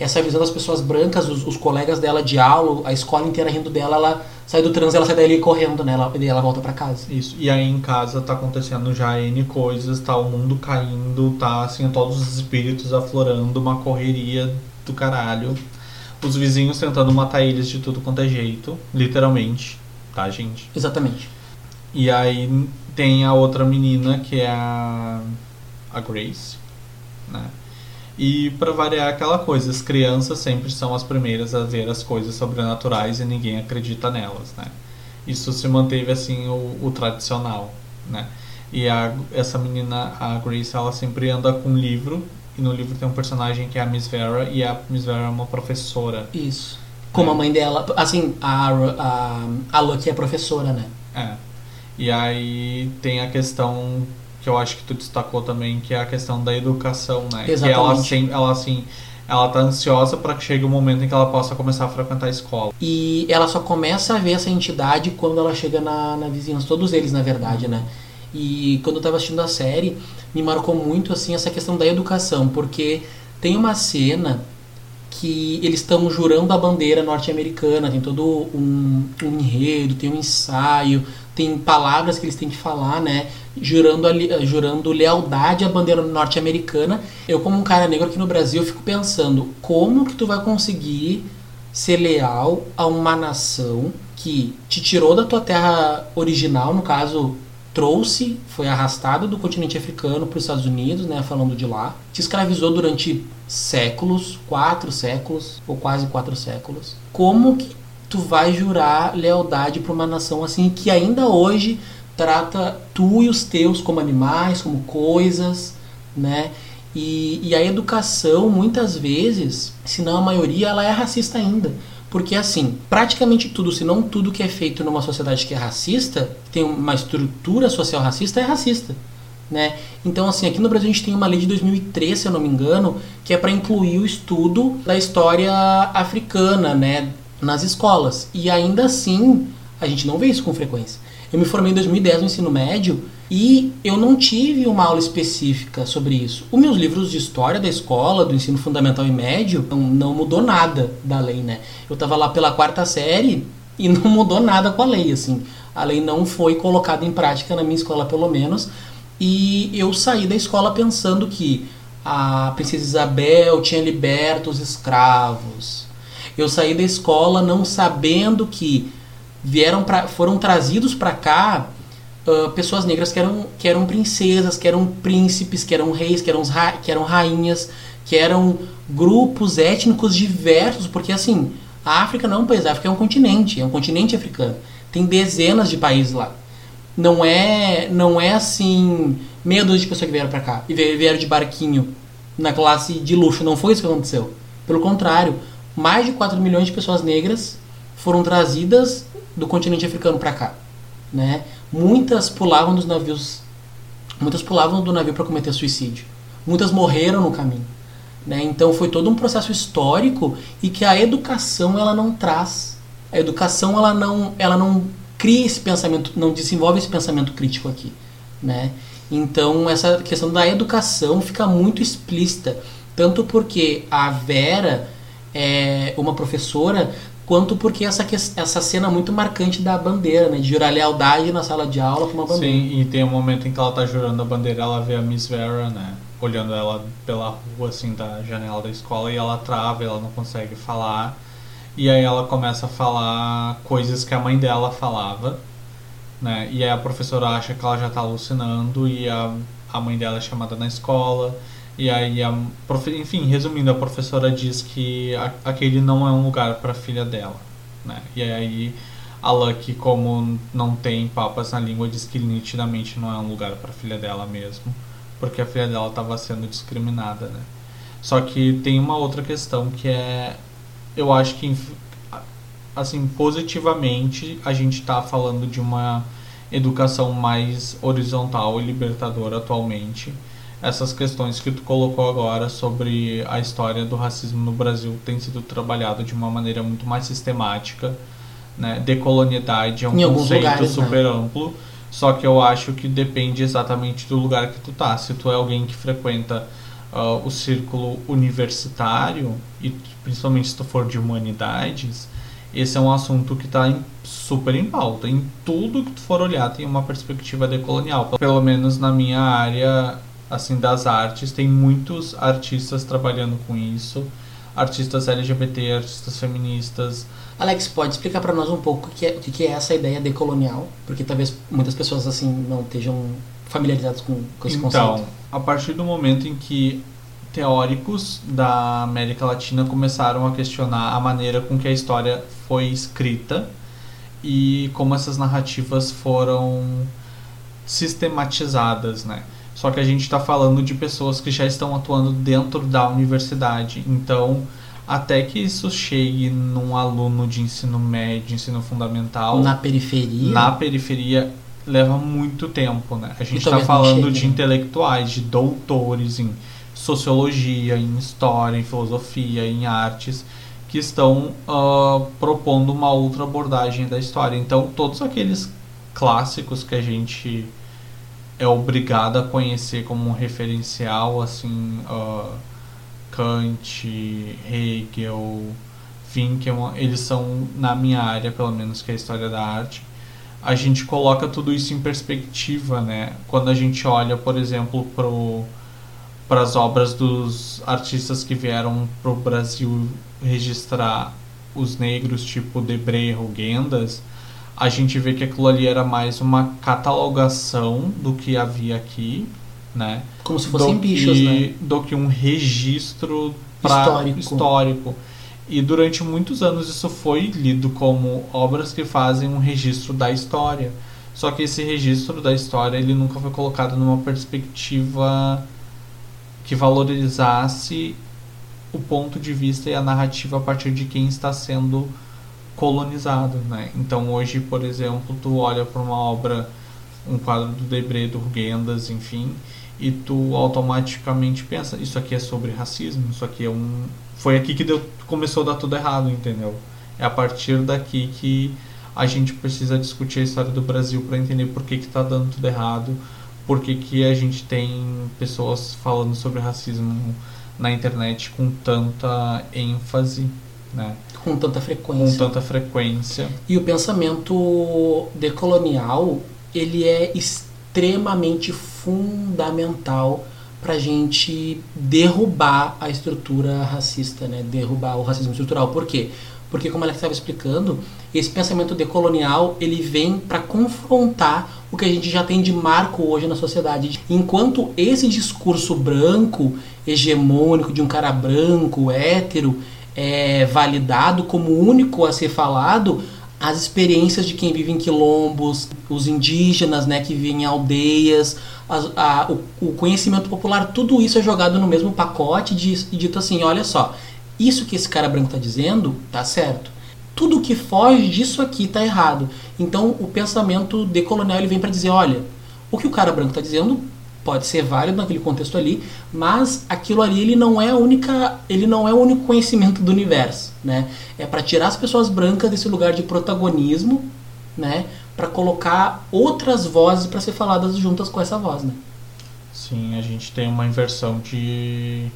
essa visão das pessoas brancas, os, os colegas dela de aula, a escola inteira rindo dela, ela sai do trânsito, ela sai dali correndo, né? Ela, ela volta para casa. Isso. E aí em casa tá acontecendo já N coisas, tá o mundo caindo, tá assim, todos os espíritos aflorando, uma correria do caralho. Os vizinhos tentando matar eles de tudo quanto é jeito, literalmente, tá, gente? Exatamente. E aí tem a outra menina que é a, a Grace, né? E para variar aquela coisa, as crianças sempre são as primeiras a ver as coisas sobrenaturais e ninguém acredita nelas, né? Isso se manteve assim o, o tradicional, né? E a, essa menina, a Grace, ela sempre anda com um livro e no livro tem um personagem que é a Miss Vera e a Miss Vera é uma professora. Isso. Como É. a mãe dela, assim, a, a, a Lucky é professora, né? É. E aí tem a questão que eu acho que tu destacou também, que é a questão da educação, né? Que ela, Exatamente. sem, ela assim, ela tá ansiosa para que chegue o momento em que ela possa começar a frequentar a escola. E ela só começa a ver essa entidade quando ela chega na, na vizinhança, todos eles, na verdade, né? E quando eu tava assistindo a série, me marcou muito assim essa questão da educação, porque tem uma cena que eles estão jurando a bandeira norte-americana, tem todo um, um enredo, tem um ensaio, tem palavras que eles têm que falar, né? Jurando, a li- jurando lealdade à bandeira norte-americana. Eu, como um cara negro aqui no Brasil, fico pensando, como que tu vai conseguir ser leal a uma nação que te tirou da tua terra original, no caso, trouxe, foi arrastado do continente africano para os Estados Unidos, né, falando de lá, te escravizou durante séculos, quatro séculos, ou quase quatro séculos. Como que tu vai jurar lealdade para uma nação assim que ainda hoje trata tu e os teus como animais, como coisas, né? E, e a educação, muitas vezes, se não a maioria, ela é racista ainda. Porque, assim, praticamente tudo, se não tudo que é feito numa sociedade que é racista, que tem uma estrutura social racista, é racista. Né? Então, assim, aqui no Brasil a gente tem uma lei de 2003, se eu não me engano, que é para incluir o estudo da história africana né, nas escolas. E ainda assim, a gente não vê isso com frequência. Eu me formei em 2010 no ensino médio e eu não tive uma aula específica sobre isso. Os meus livros de história da escola, do ensino fundamental e médio, não, não mudou nada da lei, né? Eu tava lá pela quarta série e não mudou nada com a lei, assim. A lei não foi colocada em prática na minha escola, pelo menos. E eu saí da escola pensando que a princesa Isabel tinha liberto os escravos. Eu saí da escola não sabendo que vieram pra, foram trazidos para cá pessoas negras que eram, que eram princesas, que eram príncipes, que eram reis, que eram, que eram rainhas, que eram grupos étnicos diversos, porque assim, a África não é um país, a África é um continente, é um continente africano. Tem dezenas de países lá. Não é, não é assim, meia dúzia de pessoas que vieram para cá e vieram de barquinho na classe de luxo, não foi isso que aconteceu. Pelo contrário, mais de 4 milhões de pessoas negras foram trazidas do continente africano para cá, né? Muitas pulavam dos navios, muitas pulavam do navio para cometer suicídio. Muitas morreram no caminho, né? Então foi todo um processo histórico e que a educação ela não traz. A educação ela não, ela não cria esse pensamento, não desenvolve esse pensamento crítico aqui, né? Então essa questão da educação fica muito explícita, tanto porque a Vera é uma professora quanto porque essa, essa cena muito marcante da bandeira, né? De jurar lealdade na sala de aula com uma bandeira. Sim, e tem um momento em que ela tá jurando a bandeira, ela vê a Miss Vera, né? Olhando ela pela rua, assim, da janela da escola, e ela trava, ela não consegue falar. E aí ela começa a falar coisas que a mãe dela falava, né? E aí a professora acha que ela já tá alucinando, e a, a mãe dela é chamada na escola. E aí, a, enfim, resumindo, a professora diz que a- aquele não é um lugar para filha dela, né? E aí a Lucky, como não tem papas na língua, diz que nitidamente não é um lugar para filha dela mesmo, porque a filha dela estava sendo discriminada, né? Só que tem uma outra questão que é, eu acho que assim positivamente a gente está falando de uma educação mais horizontal e libertadora atualmente essas questões que tu colocou agora sobre a história do racismo no Brasil tem sido trabalhado de uma maneira muito mais sistemática, né? Decolonialidade é um Em conceito lugares, né? super amplo, só que eu acho que depende exatamente do lugar que tu tá. Se tu é alguém que frequenta ah, o círculo universitário e principalmente se tu for de humanidades, esse é um assunto que está super em pauta. Em tudo que tu for olhar tem uma perspectiva decolonial. Pelo menos na minha área assim das artes, tem muitos artistas trabalhando com isso. Artistas LGBT, artistas feministas. Alex, pode explicar para nós um pouco o que, é, o que é essa ideia decolonial? Porque talvez muitas pessoas assim não estejam familiarizadas com, com esse então, conceito. Então, a partir do momento em que teóricos da América Latina começaram a questionar a maneira com que a história foi escrita e como essas narrativas foram sistematizadas, né? Só que a gente está falando de pessoas que já estão atuando dentro da universidade, então até que isso chegue num aluno de ensino médio, ensino fundamental, na periferia, na periferia leva muito tempo, né? A gente está falando de intelectuais, de doutores em sociologia, em história, em filosofia, em artes, que estão uh, propondo uma outra abordagem da história. Então, todos aqueles clássicos que a gente é obrigado a conhecer como um referencial, assim, uh, Kant, Hegel, Winckelmann, eles são, na minha área, pelo menos, que é a história da arte, a gente coloca tudo isso em perspectiva, né? Quando a gente olha, por exemplo, pro para as obras dos artistas que vieram para o Brasil registrar os negros, tipo Debré, Rugendas, a gente vê que aquilo ali era mais uma catalogação do que havia aqui, né? Como se fossem do bichos, que, né? Do que um registro pra, histórico. histórico. E durante muitos anos isso foi lido como obras que fazem um registro da história. Só que esse registro da história ele nunca foi colocado numa perspectiva que valorizasse o ponto de vista e a narrativa a partir de quem está sendo colonizado, né? Então hoje, por exemplo, tu olha para uma obra, um quadro do Debré, do Rugendas, enfim, e tu automaticamente pensa, isso aqui é sobre racismo, isso aqui é um foi aqui que deu, começou a dar tudo errado, entendeu? É a partir daqui que a gente precisa discutir a história do Brasil para entender por que está dando tudo errado, por que, que a gente tem pessoas falando sobre racismo na internet com tanta ênfase, né? Com tanta frequência. Com tanta frequência. E o pensamento decolonial, ele é extremamente fundamental para a gente derrubar a estrutura racista, né? derrubar o racismo estrutural. Por quê? Porque, como ela estava explicando, esse pensamento decolonial ele vem para confrontar o que a gente já tem de marco hoje na sociedade. Enquanto esse discurso branco, hegemônico, de um cara branco, hétero, é validado como único a ser falado, as experiências de quem vive em quilombos, os indígenas né, que vivem em aldeias, a, a, o, o, conhecimento popular, tudo isso é jogado no mesmo pacote e dito assim: olha só, isso que esse cara branco está dizendo tá certo. Tudo que foge disso aqui tá errado. Então o pensamento decolonial ele vem para dizer: olha, o que o cara branco está dizendo pode ser válido naquele contexto ali, mas aquilo ali ele não é única, ele não é o único conhecimento do universo, né? É para tirar as pessoas brancas desse lugar de protagonismo, né? Para colocar outras vozes para ser faladas juntas com essa voz, né? Sim, a gente tem uma inversão de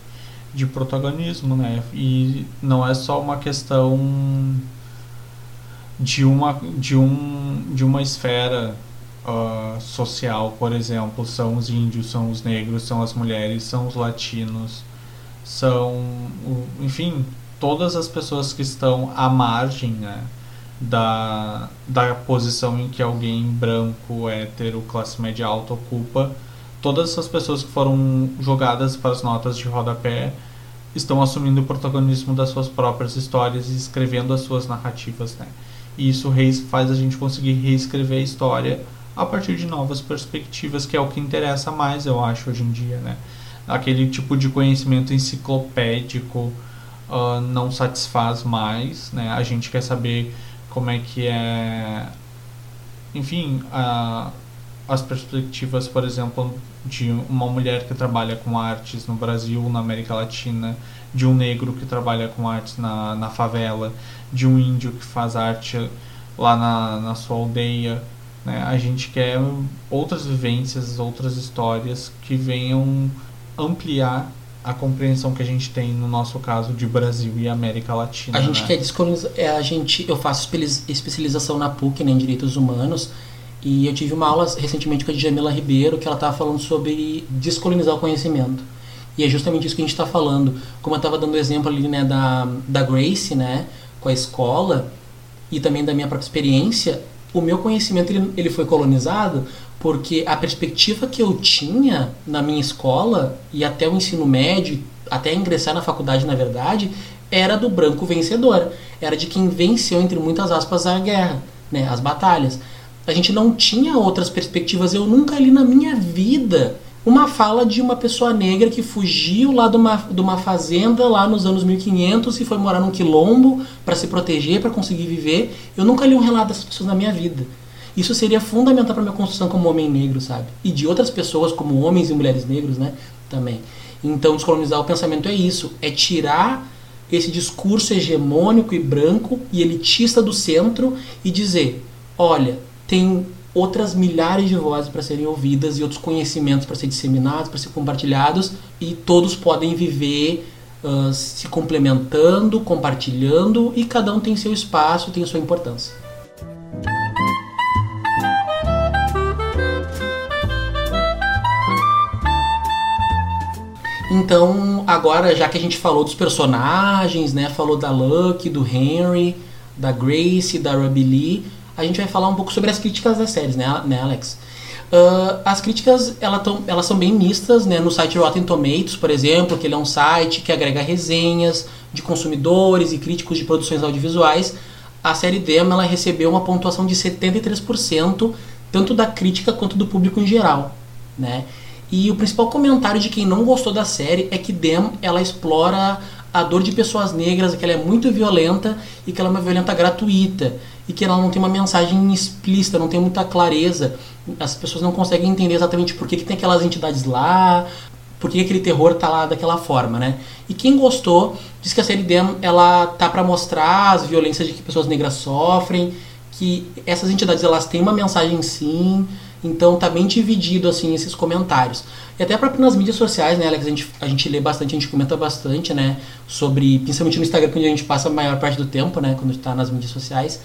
de protagonismo, né? E não é só uma questão de uma de um de uma esfera uh, social, por exemplo, são os índios, são os negros, são as mulheres, são os latinos, são, enfim, todas as pessoas que estão à margem né, da, da posição em que alguém branco, hétero, classe média alta ocupa, todas essas pessoas que foram jogadas para as notas de rodapé estão assumindo o protagonismo das suas próprias histórias e escrevendo as suas narrativas, né? E isso faz a gente conseguir reescrever a história a partir de novas perspectivas, que é o que interessa mais, eu acho, hoje em dia, né? Aquele tipo de conhecimento enciclopédico uh, não satisfaz mais, né? A gente quer saber como é que é, enfim, uh, as perspectivas, por exemplo, de uma mulher que trabalha com artes no Brasil, na América Latina, de um negro que trabalha com artes na, na favela, de um índio que faz arte lá na, na sua aldeia, né? A gente quer outras vivências, outras histórias que venham ampliar a compreensão que a gente tem no nosso caso de Brasil e América Latina. A gente né? quer descolonizar. É, a gente, eu faço especialização na PUC né, em Direitos Humanos e eu tive uma aula recentemente com a Djamila Ribeiro que ela estava falando sobre descolonizar o conhecimento. E é justamente isso que a gente está falando. Como eu estava dando o exemplo ali né, da, da Grace, né, com a escola, e também da minha própria experiência, o meu conhecimento ele, ele foi colonizado porque a perspectiva que eu tinha na minha escola e até o ensino médio, até ingressar na faculdade, na verdade, era do branco vencedor. Era de quem venceu, entre muitas aspas, a guerra, né, as batalhas. A gente não tinha outras perspectivas. Eu nunca li na minha vida uma fala de uma pessoa negra que fugiu lá de uma, de uma fazenda lá nos anos 1500 e foi morar num quilombo para se proteger, para conseguir viver. Eu nunca li um relato dessas pessoas na minha vida. Isso seria fundamental para minha construção como homem negro, sabe? E de outras pessoas como homens e mulheres negros, né? Também. Então, descolonizar o pensamento é isso, é tirar esse discurso hegemônico e branco e elitista do centro e dizer, olha, tem outras milhares de vozes para serem ouvidas e outros conhecimentos para ser disseminados, para ser compartilhados e todos podem viver uh, se complementando, compartilhando e cada um tem seu espaço, tem sua importância. Então, agora, já que a gente falou dos personagens, né, falou da Lucky, do Henry, da Grace, da Ruby Lee, a gente vai falar um pouco sobre as críticas das séries, né, né Alex? Uh, as críticas ela tão, elas são bem mistas, né? No site Rotten Tomatoes, por exemplo, que ele é um site que agrega resenhas de consumidores e críticos de produções audiovisuais. A série Demo ela recebeu uma pontuação de 73%, tanto da crítica quanto do público em geral, né? E o principal comentário de quem não gostou da série é que Dem ela explora a dor de pessoas negras, que ela é muito violenta e que ela é uma violenta gratuita e que ela não tem uma mensagem explícita, não tem muita clareza. As pessoas não conseguem entender exatamente por que, que tem aquelas entidades lá, por que aquele terror tá lá daquela forma, né? E quem gostou diz que a série Dem ela tá para mostrar as violências de que pessoas negras sofrem, que essas entidades elas têm uma mensagem sim, então tá bem dividido assim esses comentários. E até próprio nas mídias sociais, né, Alex, a gente, a gente lê bastante, a gente comenta bastante, né, sobre, principalmente no Instagram, onde a gente passa a maior parte do tempo, né, quando está nas mídias sociais.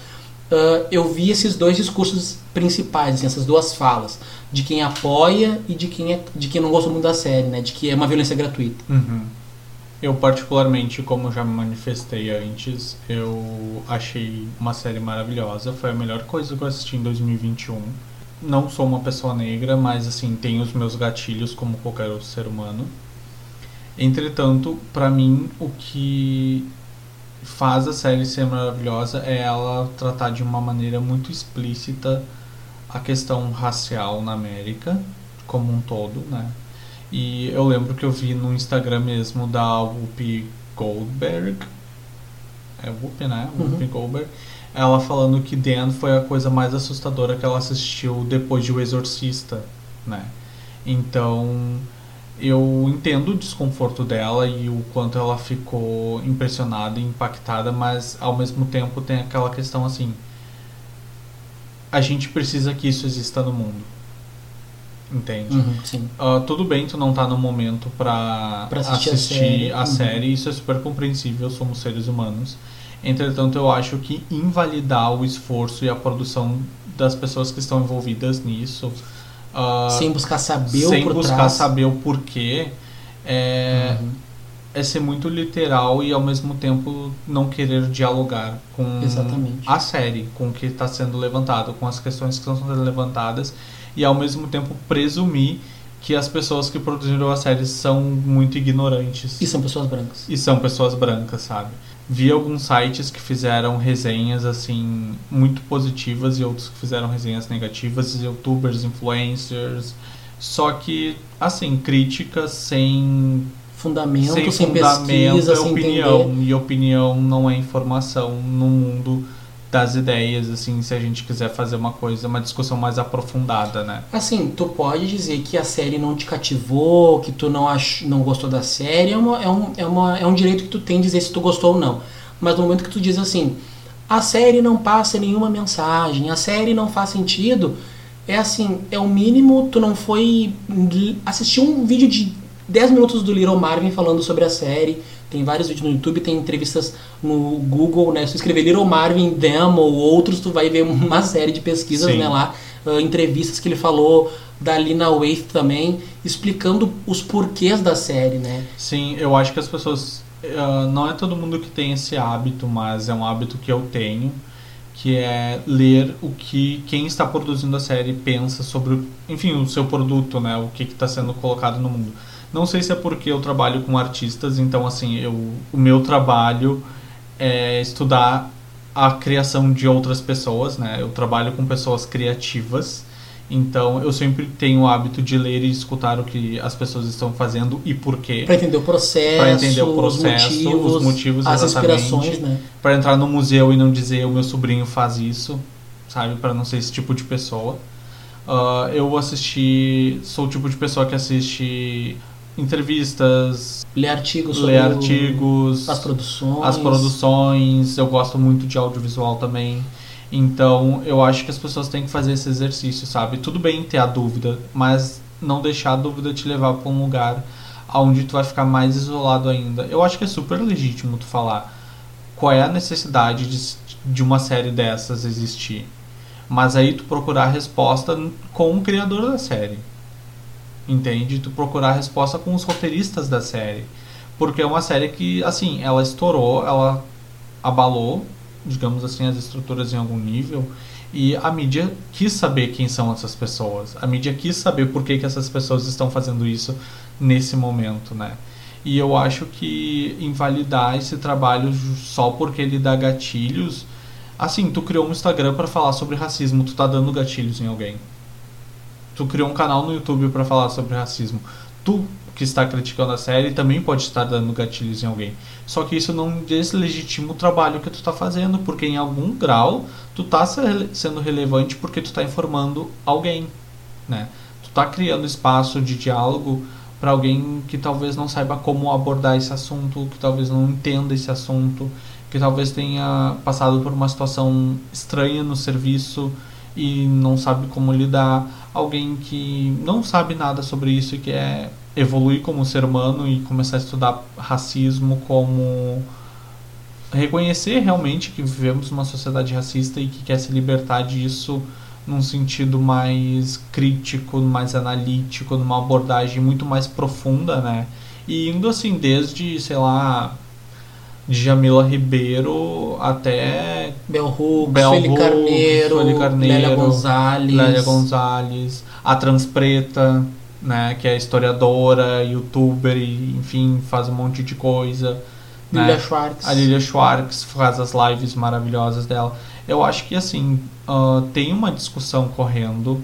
Uh, eu vi esses dois discursos principais, assim, essas duas falas, de quem apoia e de quem, é, de quem não gosta muito da série, né, de que é uma violência gratuita. Uhum. Eu particularmente, como já manifestei antes, eu achei uma série maravilhosa, foi a melhor coisa que eu assisti em 2021 não sou uma pessoa negra, mas assim, tenho os meus gatilhos como qualquer outro ser humano. Entretanto, para mim, o que faz a série ser maravilhosa é ela tratar de uma maneira muito explícita a questão racial na América como um todo, né? E eu lembro que eu vi no Instagram mesmo da Whoopi Goldberg. É Whoopi, né? Uhum. Whoopi Goldberg ela falando que Dan foi a coisa mais assustadora que ela assistiu depois de O Exorcista, né? Então, eu entendo o desconforto dela e o quanto ela ficou impressionada e impactada, mas ao mesmo tempo tem aquela questão assim: a gente precisa que isso exista no mundo. Entende? Uhum, sim. Uh, tudo bem tu não tá no momento pra, pra assistir, assistir, a, série. a uhum. série, isso é super compreensível, somos seres humanos. Entretanto, eu acho que invalidar o esforço e a produção das pessoas que estão envolvidas nisso. Uh, sem buscar saber sem o buscar trás. saber o porquê. É, uhum. é ser muito literal e ao mesmo tempo não querer dialogar com Exatamente. a série, com o que está sendo levantado, com as questões que estão sendo levantadas e ao mesmo tempo presumir que as pessoas que produziram a série são muito ignorantes. E são pessoas brancas. E são pessoas brancas, sabe? Vi alguns sites que fizeram resenhas assim muito positivas e outros que fizeram resenhas negativas, youtubers, influencers, só que assim, críticas sem fundamento, sem, sem fundamento, pesquisa, é opinião, e opinião não é informação no mundo das ideias, assim, se a gente quiser fazer uma coisa, uma discussão mais aprofundada, né? Assim, tu pode dizer que a série não te cativou, que tu não, ach, não gostou da série, é, uma, é, um, é, uma, é um direito que tu tem dizer se tu gostou ou não. Mas no momento que tu diz assim, a série não passa nenhuma mensagem, a série não faz sentido, é assim, é o mínimo, tu não foi assistir um vídeo de 10 minutos do Little Marvin falando sobre a série. Tem vários vídeos no YouTube, tem entrevistas no Google, né? Se escrever Little Marvin Demo ou outros, tu vai ver uma série de pesquisas, Sim. né, lá, uh, entrevistas que ele falou da Lina Waithe também, explicando os porquês da série, né? Sim, eu acho que as pessoas. ah, não é todo mundo que tem esse hábito, mas é um hábito que eu tenho, que é ler o que quem está produzindo a série pensa sobre, enfim, o seu produto, né? O que está sendo colocado no mundo. Não sei se é porque eu trabalho com artistas, então assim, eu, o meu trabalho é estudar a criação de outras pessoas, né? Eu trabalho com pessoas criativas. Então, eu sempre tenho o hábito de ler e escutar o que as pessoas estão fazendo e por quê. Para entender o processo, Pra entender o processo, os motivos, os motivos, as exatamente. inspirações, né? Para entrar no museu e não dizer o meu sobrinho faz isso, sabe? Para não ser esse tipo de pessoa. Ah, eu assisti, sou o tipo de pessoa que assiste entrevistas, Ler artigos sobre o- artigos, as produções. as produções, eu gosto muito de audiovisual também. Então, eu acho que as pessoas têm que fazer esse exercício, sabe? Tudo bem ter a dúvida, mas não deixar a dúvida te levar para um lugar onde tu vai ficar mais isolado ainda. Eu acho que é super legítimo tu falar qual é a necessidade de, de uma série dessas existir. Mas aí tu procurar a resposta com o criador da série. Entende? Tu procurar a resposta com os roteiristas da série. Porque é uma série que, assim, ela estourou, ela abalou, digamos assim, as estruturas em algum nível. E a mídia quis saber quem são essas pessoas. A mídia quis saber por que, que essas pessoas estão fazendo isso nesse momento, né? E eu acho que invalidar esse trabalho só porque ele dá gatilhos. Assim, tu criou um Instagram para falar sobre racismo, tu tá dando gatilhos em alguém. Tu criou um canal no YouTube para falar sobre racismo. Tu que está criticando a série também pode estar dando gatilhos em alguém. Só que isso não deslegitima o trabalho que tu tá fazendo, porque em algum grau tu tá se- sendo relevante porque tu tá informando alguém, né? Tu tá criando espaço de diálogo para alguém que talvez não saiba como abordar esse assunto, que talvez não entenda esse assunto, que talvez tenha passado por uma situação estranha no serviço e não sabe como lidar, alguém que não sabe nada sobre isso e quer evoluir como ser humano e começar a estudar racismo como reconhecer realmente que vivemos numa sociedade racista e que quer se libertar disso num sentido mais crítico, mais analítico, numa abordagem muito mais profunda, né? E indo assim desde, sei lá, Jamila Ribeiro até Bel Hooks, Feli Hooks, Carneiro, Feli Carneiro, Lélia Gonzalez. Lélia Gonzalez, a Transpreta, né, que é historiadora, youtuber e enfim, faz um monte de coisa. Lilia né? Schwartz. A Lilia Schwartz faz as lives maravilhosas dela. Eu acho que assim, ah, tem uma discussão correndo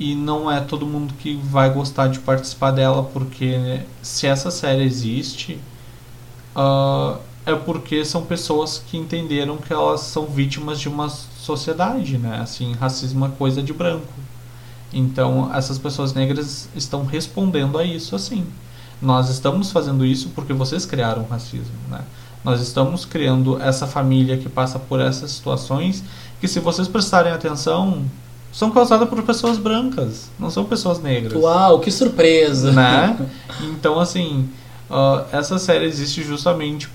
e não é todo mundo que vai gostar de participar dela, porque se essa série existe, ah, é porque são pessoas que entenderam que elas são vítimas de uma sociedade, né? Assim, racismo é coisa de branco. Então, essas pessoas negras estão respondendo a isso assim. Nós estamos fazendo isso porque vocês criaram o racismo, né? Nós estamos criando essa família que passa por essas situações que, se vocês prestarem atenção, são causadas por pessoas brancas, não são pessoas negras Uau, que surpresa. né? Então, assim, ah, essa série existe justamente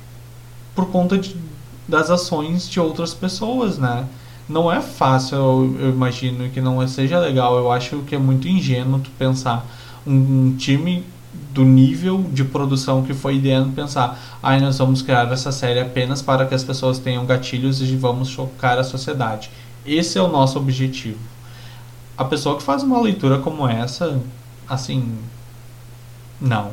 por conta de, das ações de outras pessoas, né? Não é fácil, eu, eu imagino que não seja legal. Eu acho que é muito ingênuo tu pensar um, um time do nível de produção que foi ideando pensar, ai, nós vamos criar essa série apenas para que as pessoas tenham gatilhos e vamos chocar a sociedade. Esse é o nosso objetivo. A pessoa que faz uma leitura como essa, assim, não.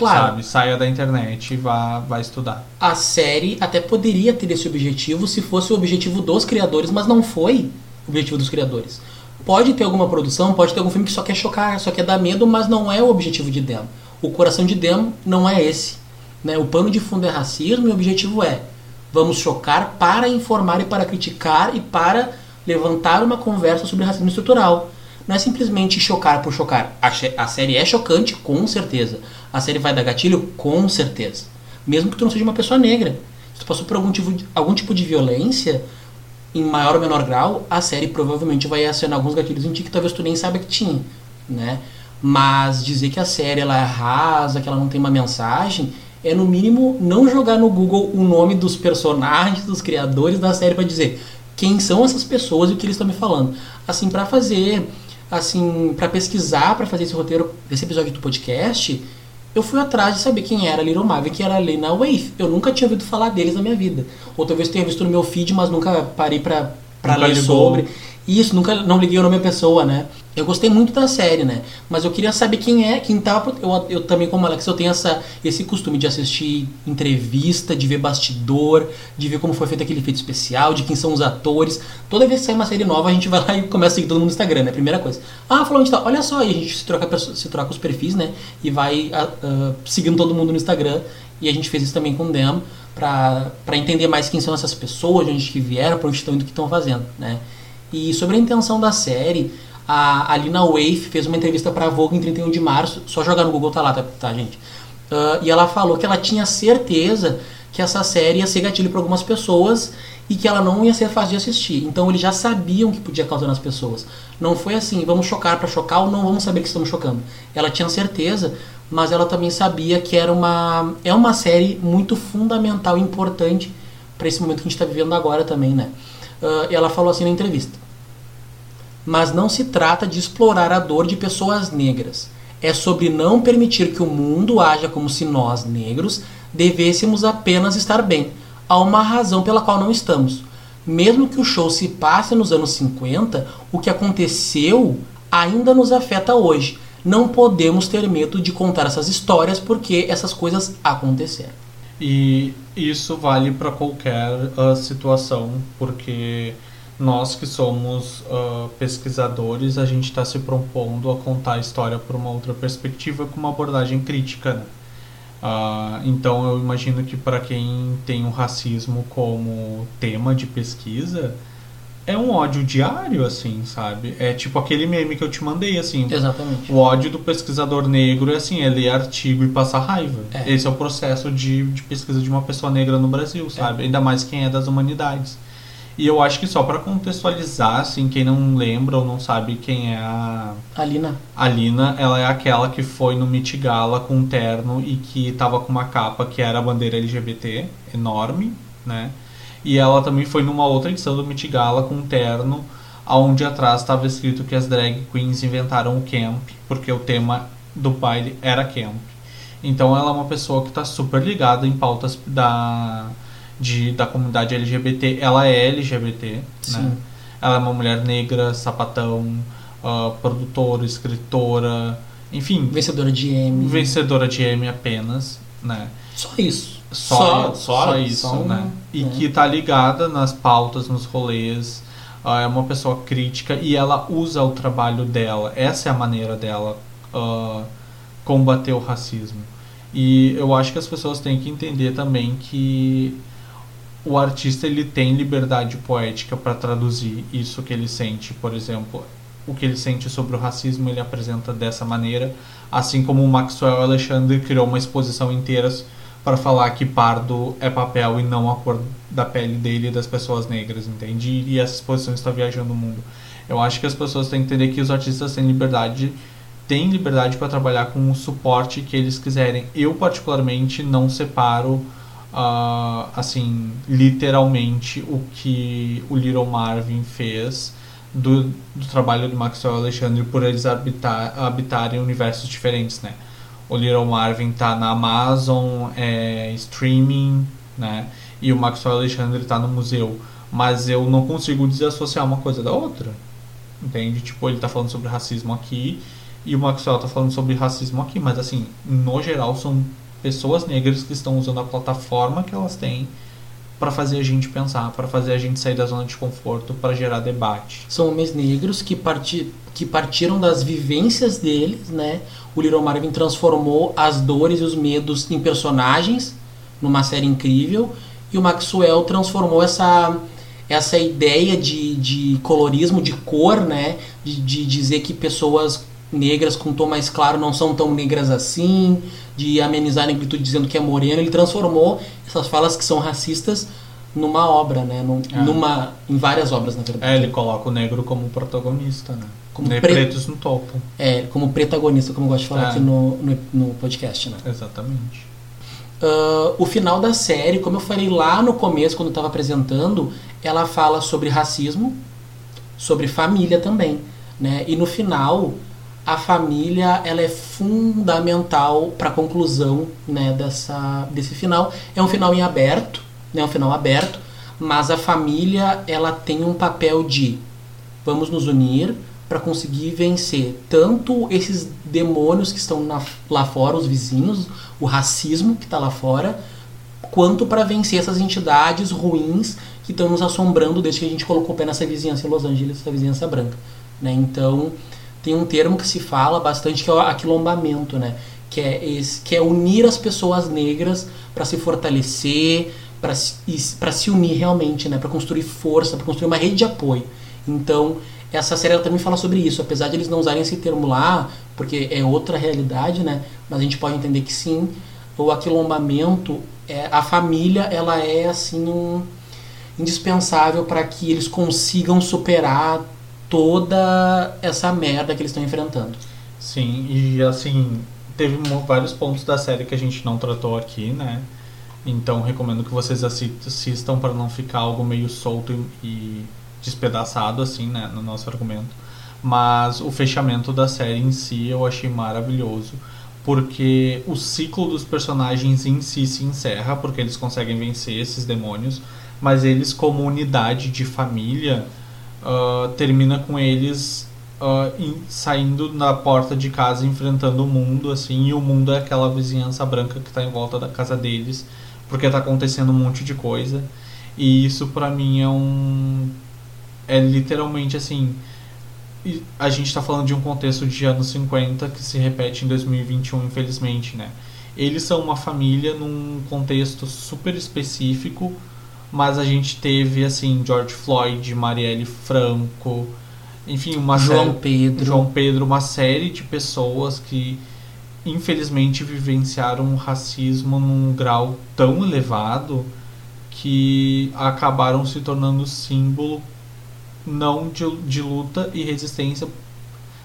Claro, Sabe? Saia da internet e vá, vá estudar. a série até poderia ter esse objetivo se fosse o objetivo dos criadores, mas não foi o objetivo dos criadores. Pode ter alguma produção, pode ter algum filme que só quer chocar, só quer dar medo, mas não é o objetivo de Dem. O coração de Dem não é esse. Né? O pano de fundo é racismo e o objetivo é vamos chocar para informar e para criticar e para levantar uma conversa sobre racismo estrutural. Não é simplesmente chocar por chocar. A, a série é chocante, com certeza. A série vai dar gatilho, com certeza. Mesmo que tu não seja uma pessoa negra. Se tu passou por algum tipo de, algum tipo de violência, em maior ou menor grau, a série provavelmente vai acionar alguns gatilhos em ti que talvez tu nem saiba que tinha, né? Mas dizer que a série ela é rasa, que ela não tem uma mensagem, é no mínimo não jogar no Google o nome dos personagens, dos criadores da série para dizer quem são essas pessoas e o que eles estão me falando. Assim, para fazer, assim, para pesquisar, para fazer esse roteiro desse episódio do podcast, eu fui atrás de saber quem era Little Marvin, quem era Lena Waithe. Eu nunca tinha ouvido falar deles na minha vida. Ou talvez tenha visto no meu feed, mas nunca parei para ler ligou. sobre. Isso, nunca não liguei o nome da pessoa, né? Eu gostei muito da série, né? Mas eu queria saber quem é, quem tá. Eu, eu também, como Alex, eu tenho essa, esse costume de assistir entrevista, de ver bastidor, de ver como foi feito aquele efeito especial, de quem são os atores. Toda vez que sai uma série nova, a gente vai lá e começa a seguir todo mundo no Instagram, né? Primeira coisa. Ah, falou onde tá? Olha só, e a gente se troca, se troca os perfis, né? E vai uh, seguindo todo mundo no Instagram. E a gente fez isso também com o Dem, pra, pra entender mais quem são essas pessoas, de onde que vieram, pra onde estão indo, o que estão fazendo, né? E sobre a intenção da série, a Alina Waif fez uma entrevista para a Vogue em 31 de março, só jogar no Google tá lá, tá, tá gente? Uh, e ela falou que ela tinha certeza que essa série ia ser gatilho para algumas pessoas e que ela não ia ser fácil de assistir. Então eles já sabiam que podia causar nas pessoas. Não foi assim, vamos chocar para chocar ou não vamos saber que estamos chocando. Ela tinha certeza, mas ela também sabia que era uma é uma série muito fundamental e importante para esse momento que a gente está vivendo agora também, né? Uh, ela falou assim na entrevista: Mas não se trata de explorar a dor de pessoas negras. É sobre não permitir que o mundo haja como se nós, negros, devêssemos apenas estar bem. Há uma razão pela qual não estamos. Mesmo que o show se passe nos anos 50, o que aconteceu ainda nos afeta hoje. Não podemos ter medo de contar essas histórias porque essas coisas aconteceram. E isso vale para qualquer uh, situação, porque nós que somos uh, pesquisadores, a gente está se propondo a contar a história por uma outra perspectiva, com uma abordagem crítica. Né? Uh, então eu imagino que para quem tem o racismo como tema de pesquisa, é um ódio diário, assim, sabe? É tipo aquele meme que eu te mandei, assim. Exatamente. O ódio do pesquisador negro é assim, é ler artigo e passar raiva. É. Esse é o processo de, de pesquisa de uma pessoa negra no Brasil, sabe? É. Ainda mais quem é das humanidades. E eu acho que só para contextualizar, assim, quem não lembra ou não sabe quem é a. Alina. Alina, ela é aquela que foi no Met Gala com um terno e que tava com uma capa que era a bandeira LGBT, enorme, né? E ela também foi numa outra edição do Met Gala com um terno, onde atrás estava escrito que as drag queens inventaram o camp, porque o tema do baile era camp. Então ela é uma pessoa que está super ligada em pautas da, de, da comunidade LGBT. Ela é LGBT, Sim. né? Ela é uma mulher negra, sapatão, uh, produtora, escritora, enfim. Vencedora de M. Vencedora de M apenas, né? Só isso. Só, só, só isso, só né? E é. que tá ligada nas pautas, nos rolês. Uh, é uma pessoa crítica e ela usa o trabalho dela. Essa é a maneira dela uh, combater o racismo. E eu acho que as pessoas têm que entender também que o artista ele tem liberdade poética para traduzir isso que ele sente, por exemplo, o que ele sente sobre o racismo ele apresenta dessa maneira, assim como o Maxwell Alexandre criou uma exposição inteira para falar que pardo é papel e não a cor da pele dele e das pessoas negras, entende? E essa exposição está viajando o mundo. Eu acho que as pessoas têm que entender que os artistas têm liberdade, têm liberdade para trabalhar com o suporte que eles quiserem. Eu particularmente não separo uh, assim literalmente o que o Little Marvin fez do, do trabalho do Maxwell Alexandre por eles habitar, habitarem universos diferentes, né? o Little Marvin tá na Amazon é, streaming, né? E o Maxwell Alexandre tá no museu. Mas eu não consigo desassociar uma coisa da outra. Entende? Tipo, ele tá falando sobre racismo aqui e o Maxwell tá falando sobre racismo aqui. Mas assim, no geral, são pessoas negras que estão usando a plataforma que elas têm para fazer a gente pensar, para fazer a gente sair da zona de conforto, para gerar debate. São homens negros que, parti que partiram das vivências deles, né? O Little Marvin transformou as dores e os medos em personagens numa série incrível e o Maxwell transformou essa essa ideia de, de colorismo, de cor, né? De, de dizer que pessoas negras com tom mais claro não são tão negras assim, de amenizar a negritude dizendo que é morena, ele transformou essas falas que são racistas numa obra, né? Num, É. numa, em várias obras, na É, verdade. ele coloca o negro como protagonista, né? Como pre- Pretos no topo. É, como protagonista, como eu gosto de falar É. aqui no, no, no podcast, né? Exatamente. Ah, o final da série, como eu falei lá no começo, quando eu estava apresentando, ela fala sobre racismo, sobre família também, né? E no final, a família ela é fundamental para a conclusão, né, dessa, desse final. É um final em aberto, né? Um final aberto, mas a família ela tem um papel de vamos nos unir para conseguir vencer tanto esses demônios que estão na- lá fora, os vizinhos, o racismo que está lá fora, quanto para vencer essas entidades ruins que estão nos assombrando desde que a gente colocou o pé nessa vizinhança em Los Angeles, essa vizinhança branca. Né? Então, tem um termo que se fala bastante que é o aquilombamento, né? que, é esse, que é unir as pessoas negras para se fortalecer, para se, unir realmente, né? para construir força, para construir uma rede de apoio. Então, essa série também fala sobre isso, apesar de eles não usarem esse termo lá, porque é outra realidade, né? Mas a gente pode entender que sim, o aquilombamento, é, a família, ela é assim um indispensável para que eles consigam superar toda essa merda que eles estão enfrentando. Sim, e assim, teve vários pontos da série que a gente não tratou aqui, né? Então recomendo que vocês assi- assistam para não ficar algo meio solto e despedaçado, assim, né? No nosso argumento. Mas o fechamento da série em si eu achei maravilhoso. Porque o ciclo dos personagens em si se encerra, porque eles conseguem vencer esses demônios. Mas eles, como unidade de família, ah, termina com eles ah, em- saindo na porta de casa enfrentando o mundo assim e o mundo é aquela vizinhança branca que está em volta da casa deles porque tá acontecendo um monte de coisa. E isso pra mim é um é literalmente assim a gente tá falando de um contexto de anos 50 que se repete em 2021 infelizmente né? Eles são uma família num contexto super específico mas a gente teve assim George Floyd Marielle Franco enfim uma João série- Pedro. João Pedro, uma série de pessoas que infelizmente vivenciaram o racismo num grau tão elevado que acabaram se tornando símbolo não de, de luta e resistência,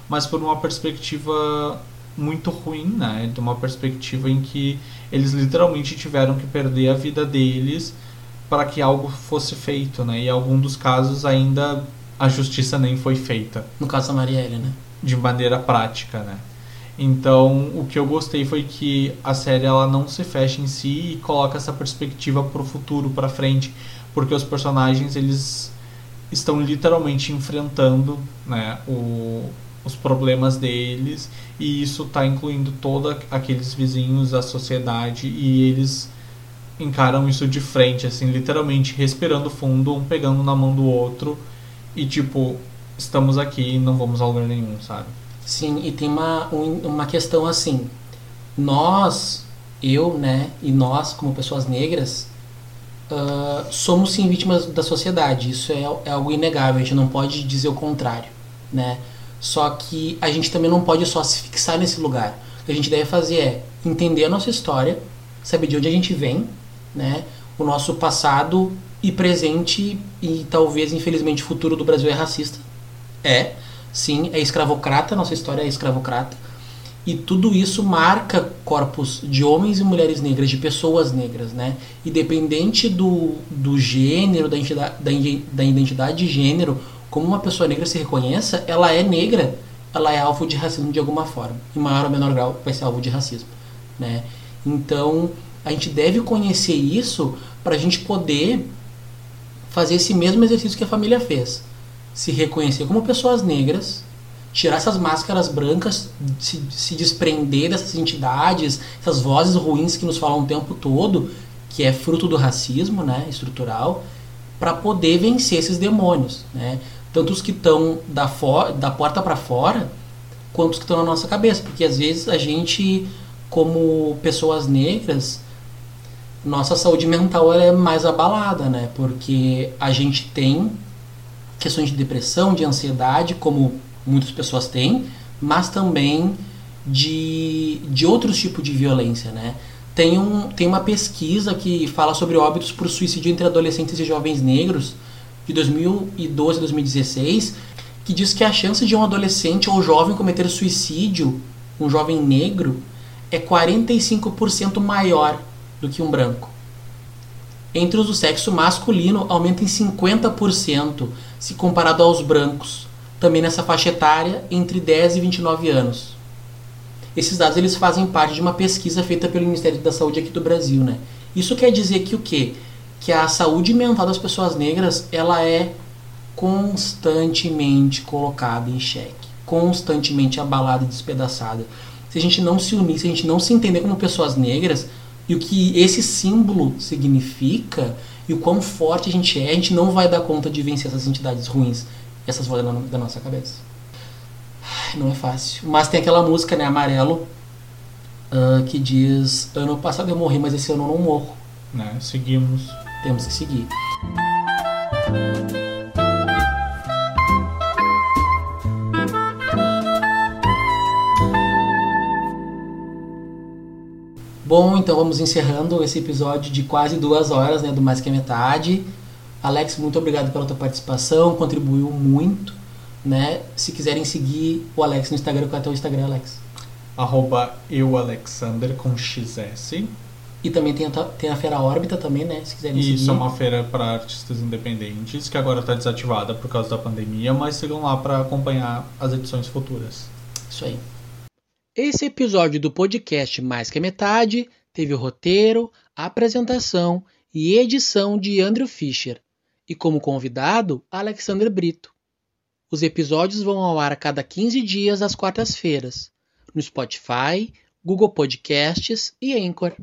mas por uma perspectiva muito ruim, né? De uma perspectiva em que eles literalmente tiveram que perder a vida deles para que algo fosse feito, né? E em algum dos casos ainda a justiça nem foi feita No caso da Marielle, né? de maneira prática, né? Então, o que eu gostei foi que a série ela não se fecha em si e coloca essa perspectiva pro futuro, pra frente, porque os personagens eles estão literalmente enfrentando, né, o, os problemas deles e isso tá incluindo todos aqueles vizinhos, a sociedade e eles encaram isso de frente, assim, literalmente respirando fundo, um pegando na mão do outro e tipo, estamos aqui e não vamos a lugar nenhum, sabe? Sim, e tem uma, um- uma questão assim. Nós, eu, né, e nós, como pessoas negras, ah, somos sim vítimas da sociedade. Isso é, é algo inegável, a gente não pode dizer o contrário, né? Só que a gente também não pode só se fixar nesse lugar. O que a gente deve fazer é entender a nossa história, saber de onde a gente vem, né? O nosso passado e presente e talvez, infelizmente, futuro do Brasil é racista. É, sim, é escravocrata, nossa história é escravocrata. E tudo isso marca corpos de homens e mulheres negras, de pessoas negras, né? Independente do, do gênero, da identidade, da, da identidade de gênero, como uma pessoa negra se reconheça, ela é negra, ela é alvo de racismo de alguma forma. Em maior ou menor grau vai ser alvo de racismo, né? Então, a gente deve conhecer isso para a gente poder fazer esse mesmo exercício que a família fez. Se reconhecer como pessoas negras, tirar essas máscaras brancas, se, se desprender dessas entidades, essas vozes ruins que nos falam o tempo todo, que é fruto do racismo né, estrutural, para poder vencer esses demônios. Né? Tanto os que estão da, da porta para fora, quanto os que estão na nossa cabeça. Porque às vezes a gente, como pessoas negras, nossa saúde mental é mais abalada, né? Porque a gente tem questões de depressão, de ansiedade, como muitas pessoas têm, mas também de, de outros tipos de violência, né? Tem, um, tem uma pesquisa que fala sobre óbitos por suicídio entre adolescentes e jovens negros de 2012 a 2016, que diz que a chance de um adolescente ou jovem cometer suicídio, um jovem negro, é 45% maior do que um branco. Entre os do sexo masculino, aumenta em 50% se comparado aos brancos, também nessa faixa etária entre 10 e 29 anos. Esses dados eles fazem parte de uma pesquisa feita pelo Ministério da Saúde aqui do Brasil, né? Isso quer dizer que o quê? Que a saúde mental das pessoas negras, ela é constantemente colocada em xeque, constantemente abalada e despedaçada. Se a gente não se unir, se a gente não se entender como pessoas negras e o que esse símbolo significa e o quão forte a gente é, a gente não vai dar conta de vencer essas entidades ruins, essas vozes da nossa cabeça. Não é fácil. Mas tem aquela música, né, Amarelo, uh, que diz: Ano passado eu morri, mas esse ano eu não morro. Né? Seguimos. Temos que seguir. Bom, então vamos encerrando esse episódio de quase duas horas, né, do Mais Que a Metade. Alex, muito obrigado pela tua participação, contribuiu muito, né? Se quiserem seguir o Alex no Instagram, qual é o teu Instagram, Alex? Arroba eualexander com XS. E também tem a, tem a Feira Órbita também, né? Se quiserem Isso seguir. é uma feira para artistas independentes, que agora está desativada por causa da pandemia, mas sigam lá para acompanhar as edições futuras. Isso aí. Esse episódio do podcast Mais que a Metade teve o roteiro, apresentação e edição de Andrew Fischer e como convidado Alexander Brito. Os episódios vão ao ar a cada 15 dias às quartas-feiras, no Spotify, Google Podcasts e Anchor.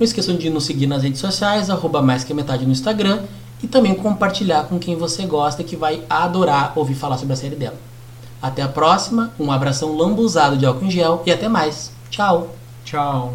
Não esqueçam de nos seguir nas redes sociais, arroba mais que metade no Instagram e também compartilhar com quem você gosta que vai adorar ouvir falar sobre a série dela. Até a próxima, um abração lambuzado de álcool em gel e até mais. Tchau! Tchau!